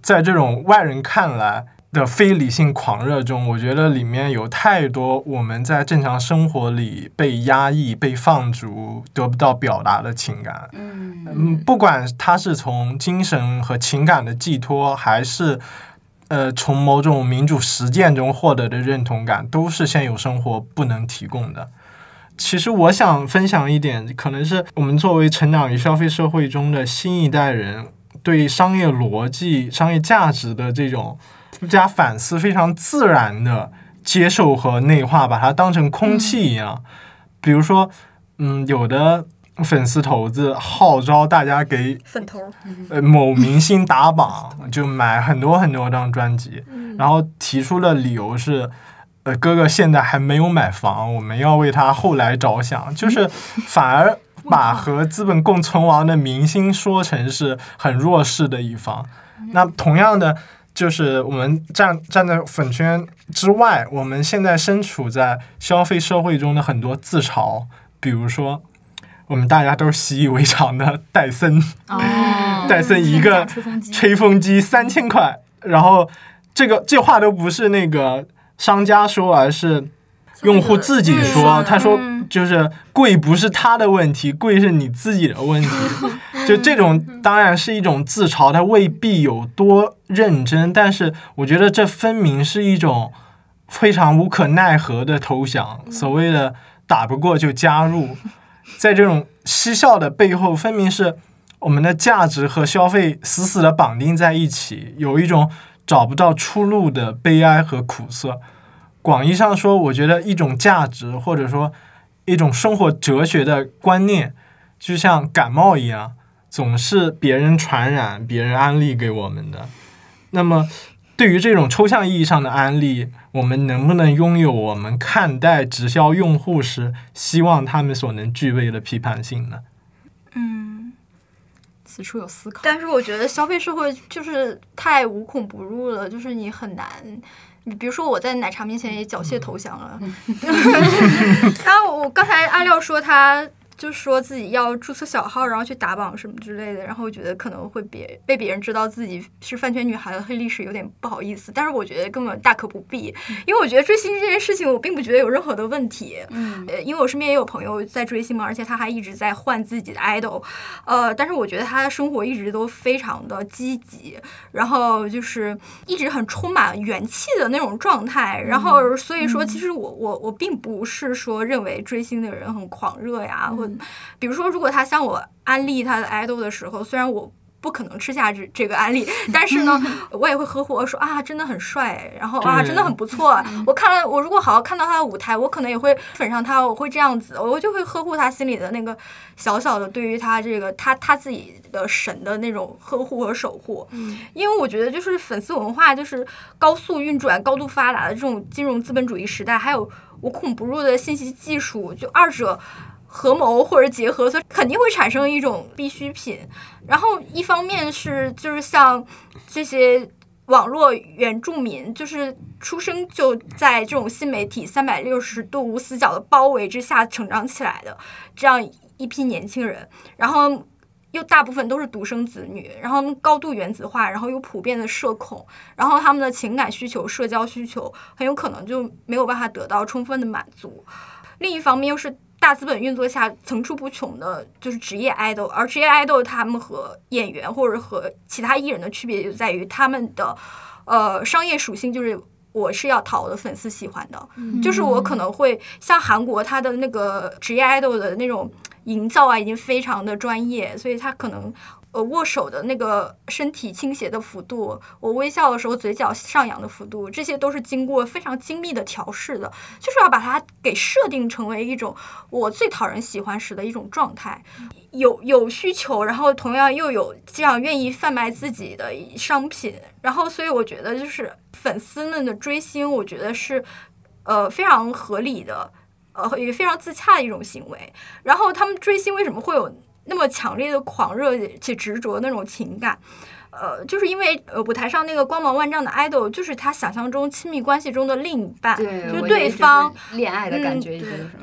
在这种外人看来。的非理性狂热中，我觉得里面有太多我们在正常生活里被压抑、被放逐、得不到表达的情感。嗯嗯，不管它是从精神和情感的寄托，还是呃从某种民主实践中获得的认同感，都是现有生活不能提供的。其实我想分享一点，可能是我们作为成长于消费社会中的新一代人，对商业逻辑、商业价值的这种不加反思、非常自然的接受和内化，把它当成空气一样。比如说，嗯，有的粉丝头子号召大家给粉头。呃某明星打榜，就买很多很多张专辑，然后提出的理由是，呃，哥哥现在还没有买房，我们要为他后来着想，就是 [laughs] 反而把和资本共存亡的明星说成是很弱势的一方。那同样的，就是我们站站在粉圈之外，我们现在身处在消费社会中的很多自嘲，比如说我们大家都习以为常的戴森，哦，[laughs] 戴森一个吹风机，三千块，然后这个这话都不是那个商家说，而是用户自己说。嗯他说嗯就是贵不是他的问题，贵是你自己的问题。[laughs] 就这种当然是一种自嘲，他未必有多认真，但是我觉得这分明是一种非常无可奈何的投降。所谓的打不过就加入，在这种嬉笑的背后，分明是我们的价值和消费死死的绑定在一起，有一种找不到出路的悲哀和苦涩。广义上说，我觉得一种价值或者说一种生活哲学的观念，就像感冒一样，总是别人传染、别人安利给我们的。那么，对于这种抽象意义上的安利，我们能不能拥有我们看待直销用户时希望他们所能具备的批判性呢？嗯，此处有思考。但是我觉得消费社会就是太无孔不入了，就是你很难。你比如说我在奶茶面前也缴械投降了，[laughs] [laughs] 然后我刚才阿廖说他就说自己要注册小号，然后去打榜什么之类的，然后我觉得可能会别被别人知道自己是饭圈女孩的黑历史，有点不好意思。但是我觉得根本大可不必，因为我觉得追星这件事情，我并不觉得有任何的问题。嗯，呃，因为我身边也有朋友在追星嘛，而且他还一直在换自己的 idol，呃，但是我觉得他的生活一直都非常的积极，然后就是一直很充满元气的那种状态，然后所以说，其实我我我并不是说认为追星的人很狂热呀，或比如说，如果他向我安利他的 idol 的时候，虽然我。不可能吃下这这个安利，但是呢，[laughs] 我也会呵护我说啊，真的很帅，然后啊，真的很不错。我看了，我如果好好看到他的舞台，我可能也会粉上他，我会这样子，我就会呵护他心里的那个小小的对于他这个他他自己的神的那种呵护和守护。嗯，因为我觉得就是粉丝文化就是高速运转、高度发达的这种金融资本主义时代，还有无孔不入的信息技术，就二者。合谋或者结合，所以肯定会产生一种必需品。然后一方面是就是像这些网络原住民，就是出生就在这种新媒体三百六十度无死角的包围之下成长起来的这样一批年轻人，然后。又大部分都是独生子女，然后高度原子化，然后又普遍的社恐，然后他们的情感需求、社交需求很有可能就没有办法得到充分的满足。另一方面又是大资本运作下层出不穷的，就是职业爱豆，而职业爱豆他们和演员或者和其他艺人的区别就在于他们的呃商业属性就是。我是要讨我的粉丝喜欢的，就是我可能会像韩国他的那个职业爱豆的那种营造啊，已经非常的专业，所以他可能呃握手的那个身体倾斜的幅度，我微笑的时候嘴角上扬的幅度，这些都是经过非常精密的调试的，就是要把它给设定成为一种我最讨人喜欢时的一种状态。有有需求，然后同样又有这样愿意贩卖自己的商品，然后所以我觉得就是粉丝们的追星，我觉得是呃非常合理的，呃也非常自洽的一种行为。然后他们追星为什么会有那么强烈的狂热且执着的那种情感？呃，就是因为呃舞台上那个光芒万丈的 idol，就是他想象中亲密关系中的另一半，对，就是对方。恋爱的感觉，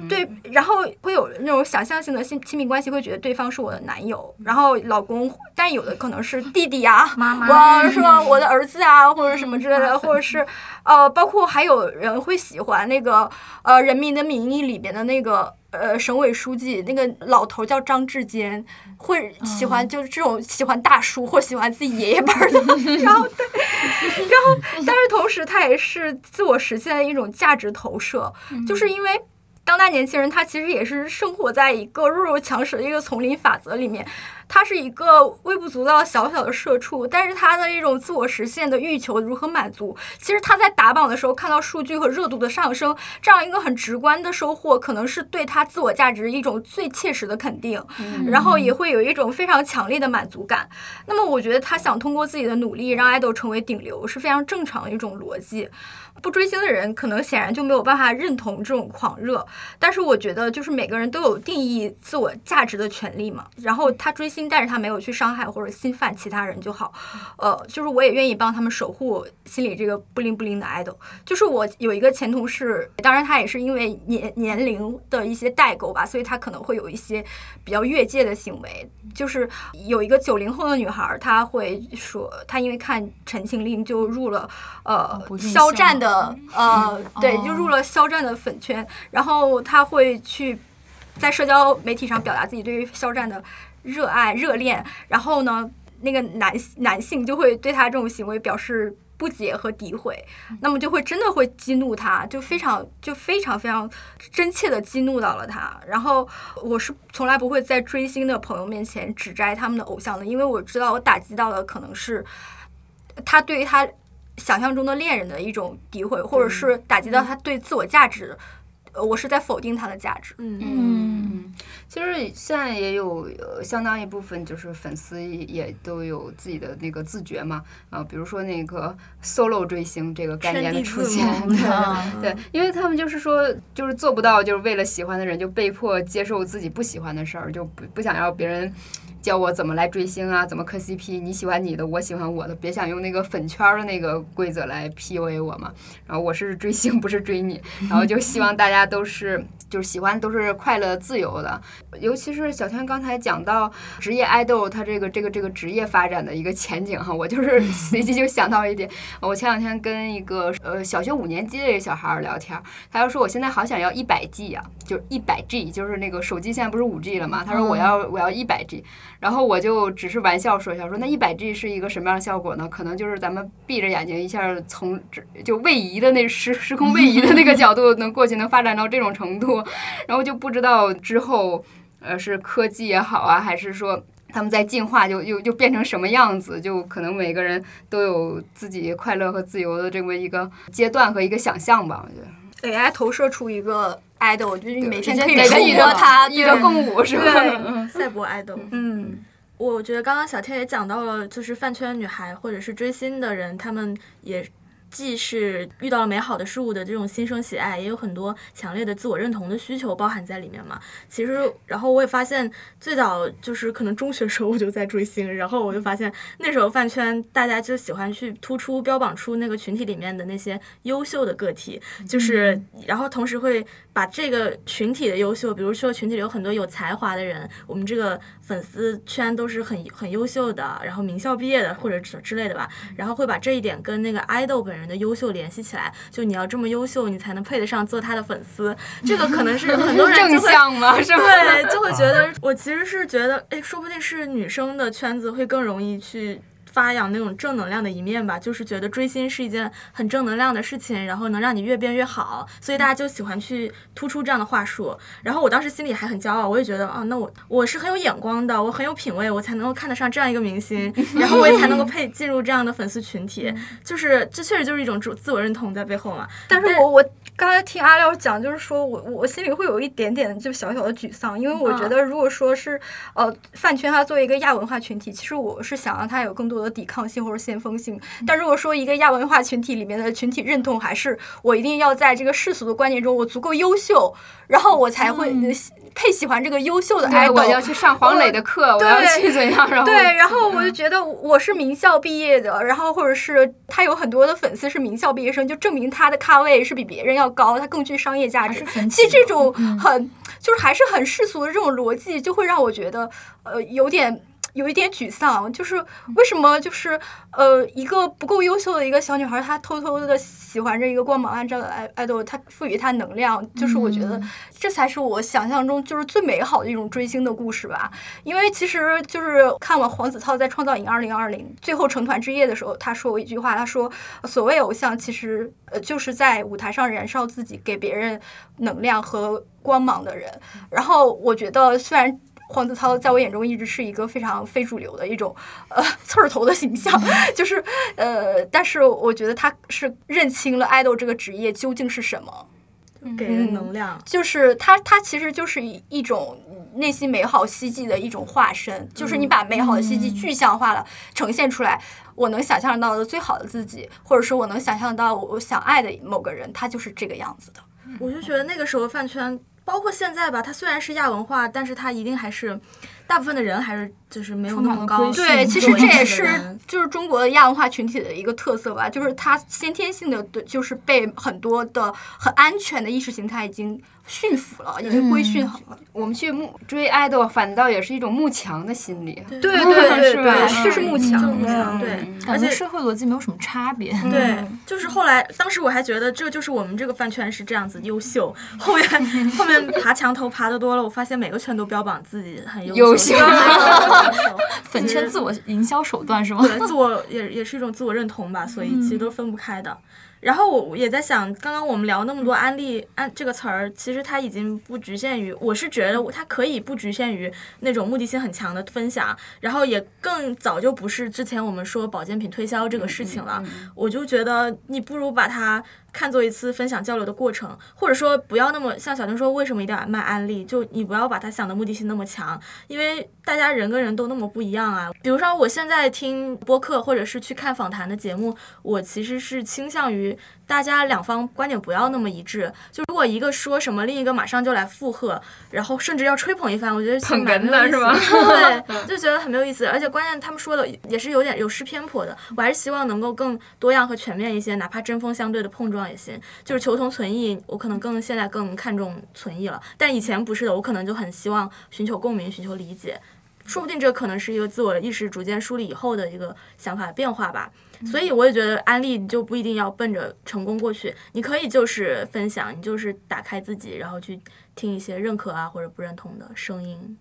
对，然后会有那种想象性的亲亲密关系，会觉得对方是我的男友，然后老公，但有的可能是弟弟啊，妈妈哇，是吧？我的儿子啊，或者什么之类的，或者是呃，包括还有人会喜欢那个呃《人民的名义》里边的那个呃省委书记，那个老头叫张志坚，会喜欢就是这种喜欢大叔或喜欢自己爷爷辈的，[laughs] 然后对，然后 [laughs] 但是同时他也是自我实现的一种价值投射，就是因为。当代年轻人他其实也是生活在一个弱肉强食的一个丛林法则里面，他是一个微不足道小小的社畜，但是他的一种自我实现的欲求如何满足？其实他在打榜的时候看到数据和热度的上升，这样一个很直观的收获，可能是对他自我价值一种最切实的肯定，然后也会有一种非常强烈的满足感。那么我觉得他想通过自己的努力让爱豆成为顶流是非常正常的一种逻辑。不追星的人可能显然就没有办法认同这种狂热，但是我觉得就是每个人都有定义自我价值的权利嘛。然后他追星，但是他没有去伤害或者侵犯其他人就好。呃，就是我也愿意帮他们守护心里这个不灵不灵的 idol。就是我有一个前同事，当然他也是因为年年龄的一些代沟吧，所以他可能会有一些比较越界的行为。就是有一个九零后的女孩，她会说，她因为看《陈情令》就入了呃肖战的呃对，哦就入了肖战的粉圈，然后她会去在社交媒体上表达自己对于肖战的热爱、热恋，然后呢，那个男男性就会对他这种行为表示不解和诋毁，那么就会真的会激怒他，就非常就非常非常真切的激怒到了他。然后我是从来不会在追星的朋友面前指摘他们的偶像的，因为我知道我打击到的可能是他对于他想象中的恋人的一种诋毁，或者是打击到他对自我价值。呃，我是在否定他的价值。嗯嗯，其实现在也有呃相当一部分就是粉丝也都有自己的那个自觉嘛，啊，比如说那个 solo 追星这个概念的出现，对嗯对，因为他们就是说，就是做不到，就是为了喜欢的人就被迫接受自己不喜欢的事儿，就不不想要别人。教我怎么来追星啊，怎么磕 CP？你喜欢你的，我喜欢我的，别想用那个粉圈儿的那个规则来 PUA 我嘛。然后我是追星，不是追你。然后就希望大家都是就是喜欢都是快乐自由的。尤其是小天刚才讲到职业爱豆，他这个这个这个职业发展的一个前景哈，我就是随即就想到一点。我前两天跟一个呃小学五年级的一个小孩儿聊天儿，他就说我现在好想要一百 G 啊，就是一百 G，就是那个手机现在不是五 G 了嘛？他说我要我要一百 G。然后我就只是玩笑说一下，说那一百 G 是一个什么样的效果呢？可能就是咱们闭着眼睛一下从这就位移的那时时空位移的那个角度 [laughs] 能过去，能发展到这种程度，然后就不知道之后呃是科技也好啊，还是说。他们在进化就又又变成什么样子？就可能每个人都有自己快乐和自由的这么一个阶段和一个想象吧。我觉得 AI 投射出一个 idol，就是你每天可以给触一个摸它，一个共舞是吧？对赛博爱豆。嗯，我觉得刚刚小天也讲到了，就是饭圈女孩或者是追星的人，他们也既是遇到了美好的事物的这种心生喜爱，也有很多强烈的自我认同的需求包含在里面嘛。其实，然后我也发现，最早就是可能中学时候我就在追星，然后我就发现那时候饭圈大家就喜欢去突出标榜出那个群体里面的那些优秀的个体，就是然后同时会把这个群体的优秀，比如说群体里有很多有才华的人，我们这个粉丝圈都是很很优秀的，然后名校毕业的或者之之类的吧，然后会把这一点跟那个爱豆本人的优秀联系起来，就你要这么优秀，你才能配得上做他的粉丝，这个可能是很多人 [laughs] 正向吗？[laughs] 是吧？对，就会觉得我其实是觉得，哎，说不定是女生的圈子会更容易去发扬那种正能量的一面吧，就是觉得追星是一件很正能量的事情，然后能让你越变越好，所以大家就喜欢去突出这样的话术。然后我当时心里还很骄傲，我也觉得啊，那我我是很有眼光的，我很有品味，我才能够看得上这样一个明星，[laughs] 然后我也才能够配进入这样的粉丝群体，[laughs] 就是这确实就是一种自自我认同在背后嘛。但是我我刚才听阿廖讲，就是说我我心里会有一点点就小小的沮丧，因为我觉得如果说是呃饭圈它作为一个亚文化群体，其实我是想让它有更多的抵抗性或者先锋性。但如果说一个亚文化群体里面的群体认同还是我一定要在这个世俗的观念中我足够优秀，然后我才会配喜欢这个优秀的对，idol。我要去上黄磊的课，我要对去怎样？然后对，然后我就觉得我是名校毕业的，然后或者是他有很多的粉丝是名校毕业生，就证明他的咖位是比别人要高，他更具商业价值其实这种嗯很就是还是很世俗的这种逻辑，就会让我觉得呃有点。有一点沮丧，就是为什么就是呃一个不够优秀的一个小女孩，她偷偷的喜欢着一个光芒万丈的爱爱豆，她赋予她能量，就是我觉得这才是我想象中就是最美好的一种追星的故事吧。因为其实就是看完黄子韬在《创造营二零二零》最后成团之夜的时候，他说过一句话，他说所谓偶像其实呃就是在舞台上燃烧自己，给别人能量和光芒的人。然后我觉得虽然。黄子韬在我眼中一直是一个非常非主流的一种呃刺儿头的形象，[laughs] 就是呃，但是我觉得他是认清了爱豆这个职业究竟是什么。给人能量，就是他他其实就是一一种内心美好希冀的一种化身，就是你把美好的希冀具象化了，呈现出来，我能想象到的最好的自己，或者说我能想象到我想爱的某个人，他就是这个样子的。我就觉得那个时候饭圈，包括现在吧，它虽然是亚文化，但是它一定还是。大部分的人还是就是没有那么高。对，其实这也是就是中国的亚文化群体的一个特色吧，就是它先天性的对就是被很多的很安全的意识形态已经驯服了，已经规训好了。我们去慕追爱豆，反倒也是一种慕强的心理。对对对对，就 [laughs] 是慕强。对，而且社会逻辑没有什么差别。对，就是后来，当时我还觉得这就是我们这个饭圈是这样子优秀。后面 [laughs] 后面爬墙头爬的多了，我发现每个圈都标榜自己很优。秀，[laughs] [laughs] 粉圈自我营销手段是吗？对，自我也也是一种自我认同吧，所以其实都分不开的。然后我也在想，刚刚我们聊那么多安利安这个词儿，其实它已经不局限于，我是觉得它可以不局限于那种目的性很强的分享，然后也更早就不是之前我们说保健品推销这个事情了。我就觉得你不如把它。看作一次分享交流的过程，或者说不要那么像小丁说，为什么一定要卖安利？就你不要把他想的目的性那么强，因为大家人跟人都那么不一样啊。比如说我现在听播客或者是去看访谈的节目，我其实是倾向于。大家两方观点不要那么一致，就如果一个说什么，另一个马上就来附和，然后甚至要吹捧一番，我觉得挺没有意思。对，[laughs] 就觉得很没有意思。而且关键他们说的也是有点有失偏颇的。我还是希望能够更多样和全面一些，哪怕针锋相对的碰撞也行。就是求同存异，我可能更现在更看重存异了。但以前不是的，我可能就很希望寻求共鸣，寻求理解。说不定这可能是一个自我意识逐渐梳理以后的一个想法变化吧。所以我也觉得安利你就不一定要奔着成功过去，你可以就是分享，你就是打开自己，然后去听一些认可啊或者不认同的声音。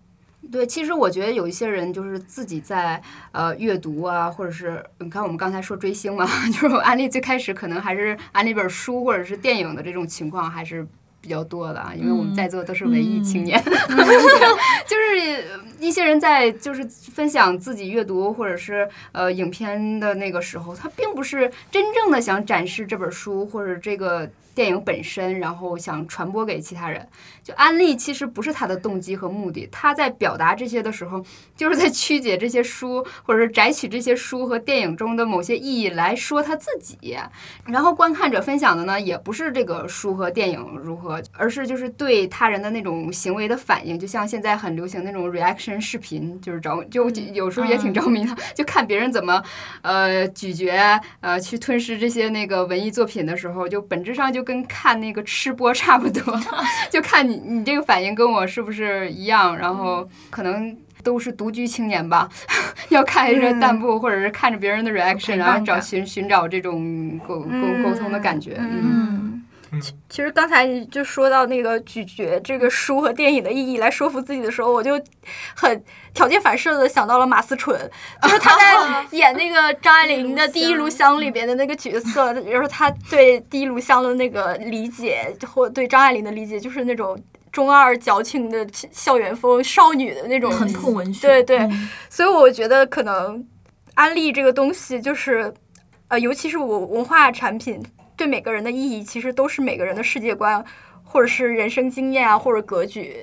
对，其实我觉得有一些人就是自己在呃阅读啊，或者是你看我们刚才说追星嘛，[laughs] 就是安利最开始可能还是安利本书或者是电影的这种情况还是。比较多的啊，因为我们在座都是文艺青年，[laughs] 就是一些人在就是分享自己阅读或者是呃影片的那个时候，他并不是真正的想展示这本书或者这个。电影本身，然后想传播给其他人，就安利其实不是他的动机和目的。他在表达这些的时候，就是在曲解这些书，或者是摘取这些书和电影中的某些意义来说他自己。然后观看者分享的呢，也不是这个书和电影如何，而是就是对他人的那种行为的反应。就像现在很流行那种 reaction 视频，就是着就有时候也挺着迷的，就看别人怎么呃咀嚼呃去吞噬这些那个文艺作品的时候，就本质上就。跟看那个吃播 [laughs] 差不多，[laughs] 就看你你这个反应跟我是不是一样，然后可能都是独居青年吧，[laughs] 要看着弹幕或者是看着别人的 reaction，然后找寻寻找这种沟沟沟通的感觉，嗯。[laughs] 其实刚才你就说到那个咀嚼这个书和电影的意义来说服自己的时候，我就很条件反射的想到了马思纯，就是他在 [laughs] 演那个张爱玲的《第一炉香》里边的那个角色，就是他对《第一炉香》的那个理解，或对张爱玲的理解，就是那种中二矫情的校园风少女的那种疼痛文学。对对，所以我觉得可能安利这个东西，就是呃，尤其是我文化产品。对每个人的意义，其实都是每个人的世界观，或者是人生经验啊，或者格局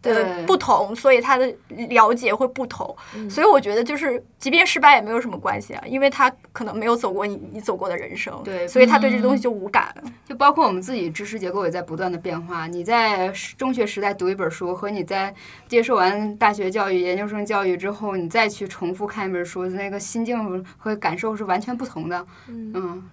的不同，所以他的了解会不同。所以我觉得，就是即便失败也没有什么关系啊，因为他可能没有走过你你走过的人生，对，所以他对这东西就无感。就包括我们自己知识结构也在不断的变化。你在中学时代读一本书，和你在接受完大学教育、研究生教育之后，你再去重复看一本书，那个心境和感受是完全不同的。嗯。嗯，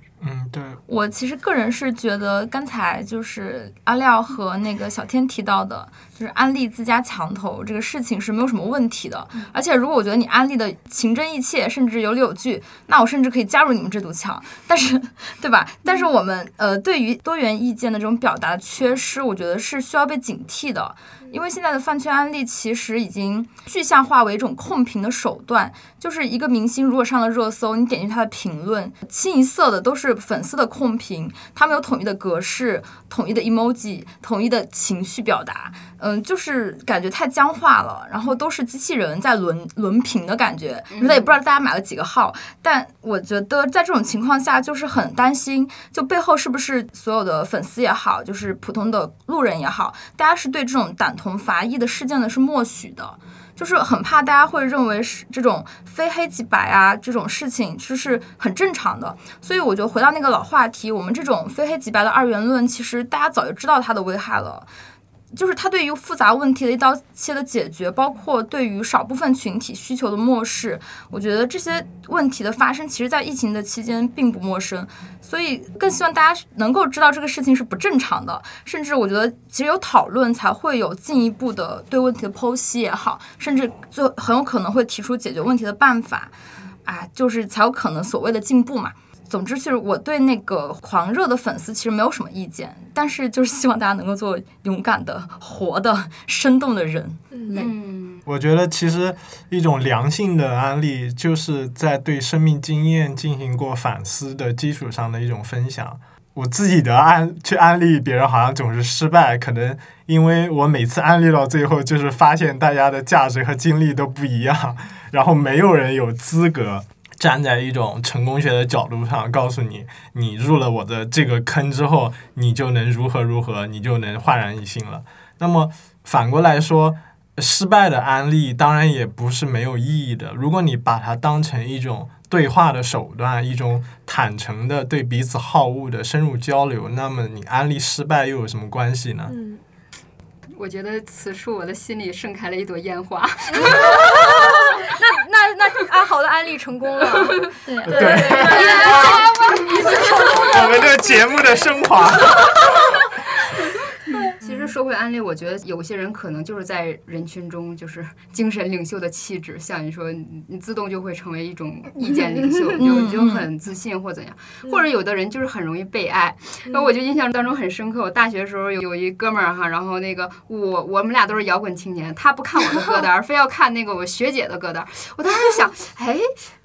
对我其实个人是觉得，刚才就是阿廖和那个小天提到的，就是安利自家墙头这个事情是没有什么问题的。而且，如果我觉得你安利的情真意切，甚至有理有据，那我甚至可以加入你们这堵墙。但是，[laughs] 对吧？但是我们呃，对于多元意见的这种表达缺失，我觉得是需要被警惕的。因为现在的饭圈安利其实已经具象化为一种控评的手段，就是一个明星如果上了热搜，你点进他的评论，清一色的都是粉丝的控评，他们有统一的格式、统一的 emoji、统一的情绪表达，嗯，就是感觉太僵化了，然后都是机器人在轮轮评的感觉，那也不知道大家买了几个号，但我觉得在这种情况下，就是很担心，就背后是不是所有的粉丝也好，就是普通的路人也好，大家是对这种胆同伐异的事件呢是默许的。就是很怕大家会认为是这种非黑即白啊这种事情就是很正常的，所以我觉得回到那个老话题，我们这种非黑即白的二元论，其实大家早就知道它的危害了。就是它对于复杂问题的一刀切的解决，包括对于少部分群体需求的漠视，我觉得这些问题的发生，其实在疫情的期间并不陌生，所以更希望大家能够知道这个事情是不正常的，甚至我觉得其实有讨论才会有进一步的对问题的剖析也好，甚至就很有可能会提出解决问题的办法，啊，就是才有可能所谓的进步嘛。总之就是我对那个狂热的粉丝其实没有什么意见，但是就是希望大家能够做勇敢的、活的、生动的人。嗯，我觉得其实一种良性的安利，就是在对生命经验进行过反思的基础上的一种分享。我自己的安去安利别人，好像总是失败，可能因为我每次安利到最后，就是发现大家的价值和经历都不一样，然后没有人有资格。站在一种成功学的角度上，告诉你，你入了我的这个坑之后，你就能如何如何，你就能焕然一新了。那么反过来说，失败的案例当然也不是没有意义的。如果你把它当成一种对话的手段，一种坦诚的对彼此好恶的深入交流，那么你安利失败又有什么关系呢？我觉得此处我的心里盛开了一朵烟花。[laughs] 那那那阿豪的安利成功了，[laughs] 对对，[laughs] 我们这节目的升华。其实说回安利，我觉得有些人可能就是在人群中就是精神领袖的气质，像你说，你自动就会成为一种意见领袖，[laughs] 就就很自信或怎样。或者有的人就是很容易被爱。那我就印象当中很深刻，我大学的时候有有一哥们儿哈，然后那个我我们俩都是摇滚青年，他不看我的歌单，[laughs] 非要看那个我学姐的歌单。我当时就想，哎。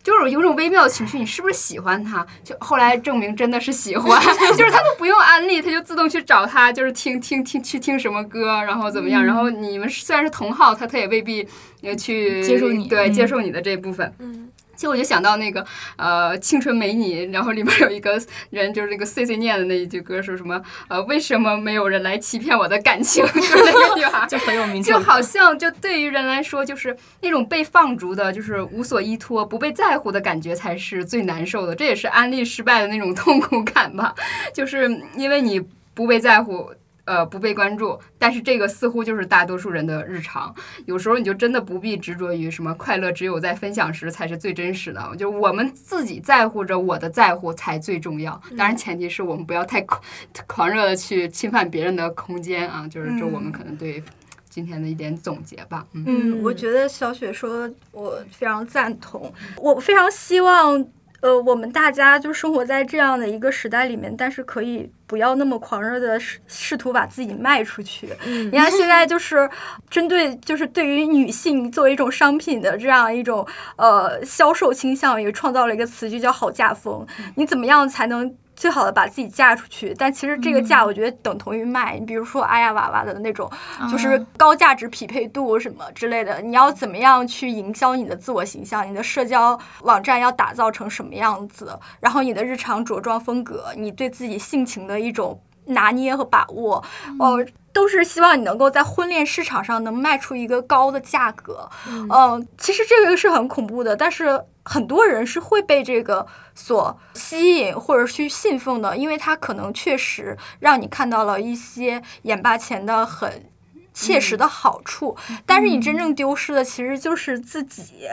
就是有种微妙的情绪，你是不是喜欢他？就后来证明真的是喜欢，[laughs] 就是他都不用安利，他就自动去找他，就是听听听去听什么歌，然后怎么样？然后你们虽然是同号，他他也未必呃去接受你，对接受你的这部分。嗯。其实我就想到那个呃青春美女，然后里面有一个人就是那个碎碎念的那一句歌，说什么呃为什么没有人来欺骗我的感情？[laughs] 就是那个女孩 [laughs] 就很有名，就好像就对于人来说，就是那种被放逐的，就是无所依托、不被在乎的感觉才是最难受的。这也是安利失败的那种痛苦感吧，就是因为你不被在乎。呃，不被关注，但是这个似乎就是大多数人的日常。有时候你就真的不必执着于什么快乐，只有在分享时才是最真实的。就我们自己在乎着我的在乎才最重要。当然，前提是我们不要太狂狂热的去侵犯别人的空间啊。就是这我们可能对今天的一点总结吧。嗯，我觉得小雪说，我非常赞同。我非常希望。呃，我们大家就生活在这样的一个时代里面，但是可以不要那么狂热的试试图把自己卖出去。你看现在就是针对，就是对于女性作为一种商品的这样一种呃销售倾向，也创造了一个词，就叫好嫁风。你怎么样才能？最好的把自己嫁出去，但其实这个嫁我觉得等同于卖。你比如说阿呀娃娃的那种，就是高价值匹配度什么之类的，你要怎么样去营销你的自我形象？你的社交网站要打造成什么样子？然后你的日常着装风格，你对自己性情的一种拿捏和把握，哦，都是希望你能够在婚恋市场上能卖出一个高的价格。嗯，其实这个是很恐怖的，但是。很多人是会被这个所吸引或者去信奉的，因为他可能确实让你看到了一些眼巴前的很切实的好处，但是你真正丢失的其实就是自己。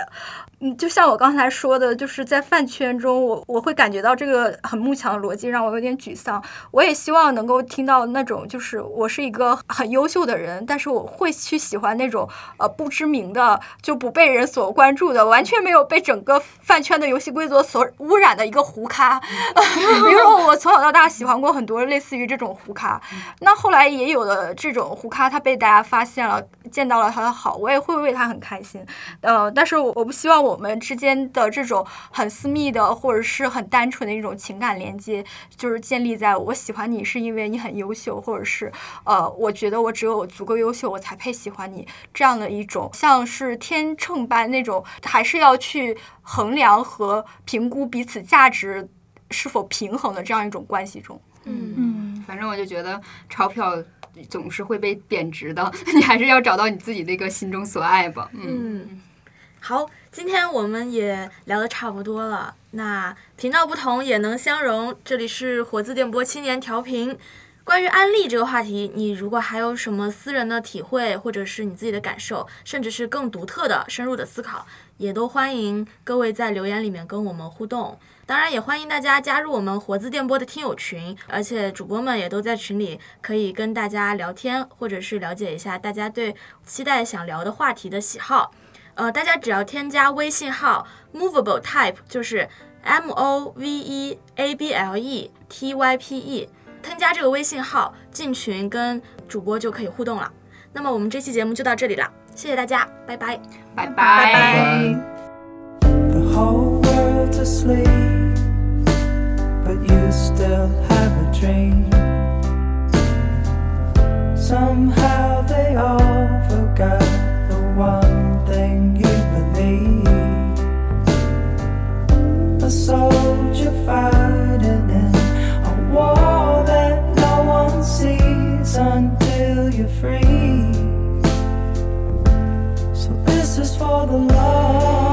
嗯，就像我刚才说的，就是在饭圈中，我我会感觉到这个很慕强的逻辑让我有点沮丧。我也希望能够听到那种，就是我是一个很优秀的人，但是我会去喜欢那种呃不知名的，就不被人所关注的，完全没有被整个饭圈的游戏规则所污染的一个胡咖。[laughs] 比如说，我从小到大喜欢过很多类似于这种胡咖，那后来也有的这种胡咖，他被大家发现了、见到了他的好，我也会为他很开心。呃，但是我我不希望我们之间的这种很私密的或者是很单纯的一种情感连接，就是建立在我喜欢你是因为你很优秀，或者是呃，我觉得我只有我足够优秀，我才配喜欢你这样的一种像是天秤般那种，还是要去衡量和评估彼此价值是否平衡的这样一种关系中。嗯嗯，反正我就觉得钞票总是会被贬值的，[laughs] 你还是要找到你自己那个心中所爱吧。嗯，好，今天我们也聊得差不多了。那频道不同也能相融，这里是活字电波青年调频。关于安利这个话题，你如果还有什么私人的体会，或者是你自己的感受，甚至是更独特的、深入的思考，也都欢迎各位在留言里面跟我们互动。当然，也欢迎大家加入我们活字电波的听友群，而且主播们也都在群里，可以跟大家聊天，或者是了解一下大家对期待想聊的话题的喜好。呃，大家只要添加微信号 movable type，就是 M O V E A B L E T Y P E，添加这个微信号进群，跟主播就可以互动了。那么我们这期节目就到这里了，谢谢大家，拜拜，拜拜，拜拜。The. Somehow they all forgot the one thing you believe. A soldier fighting in a war that no one sees until you're free. for the love.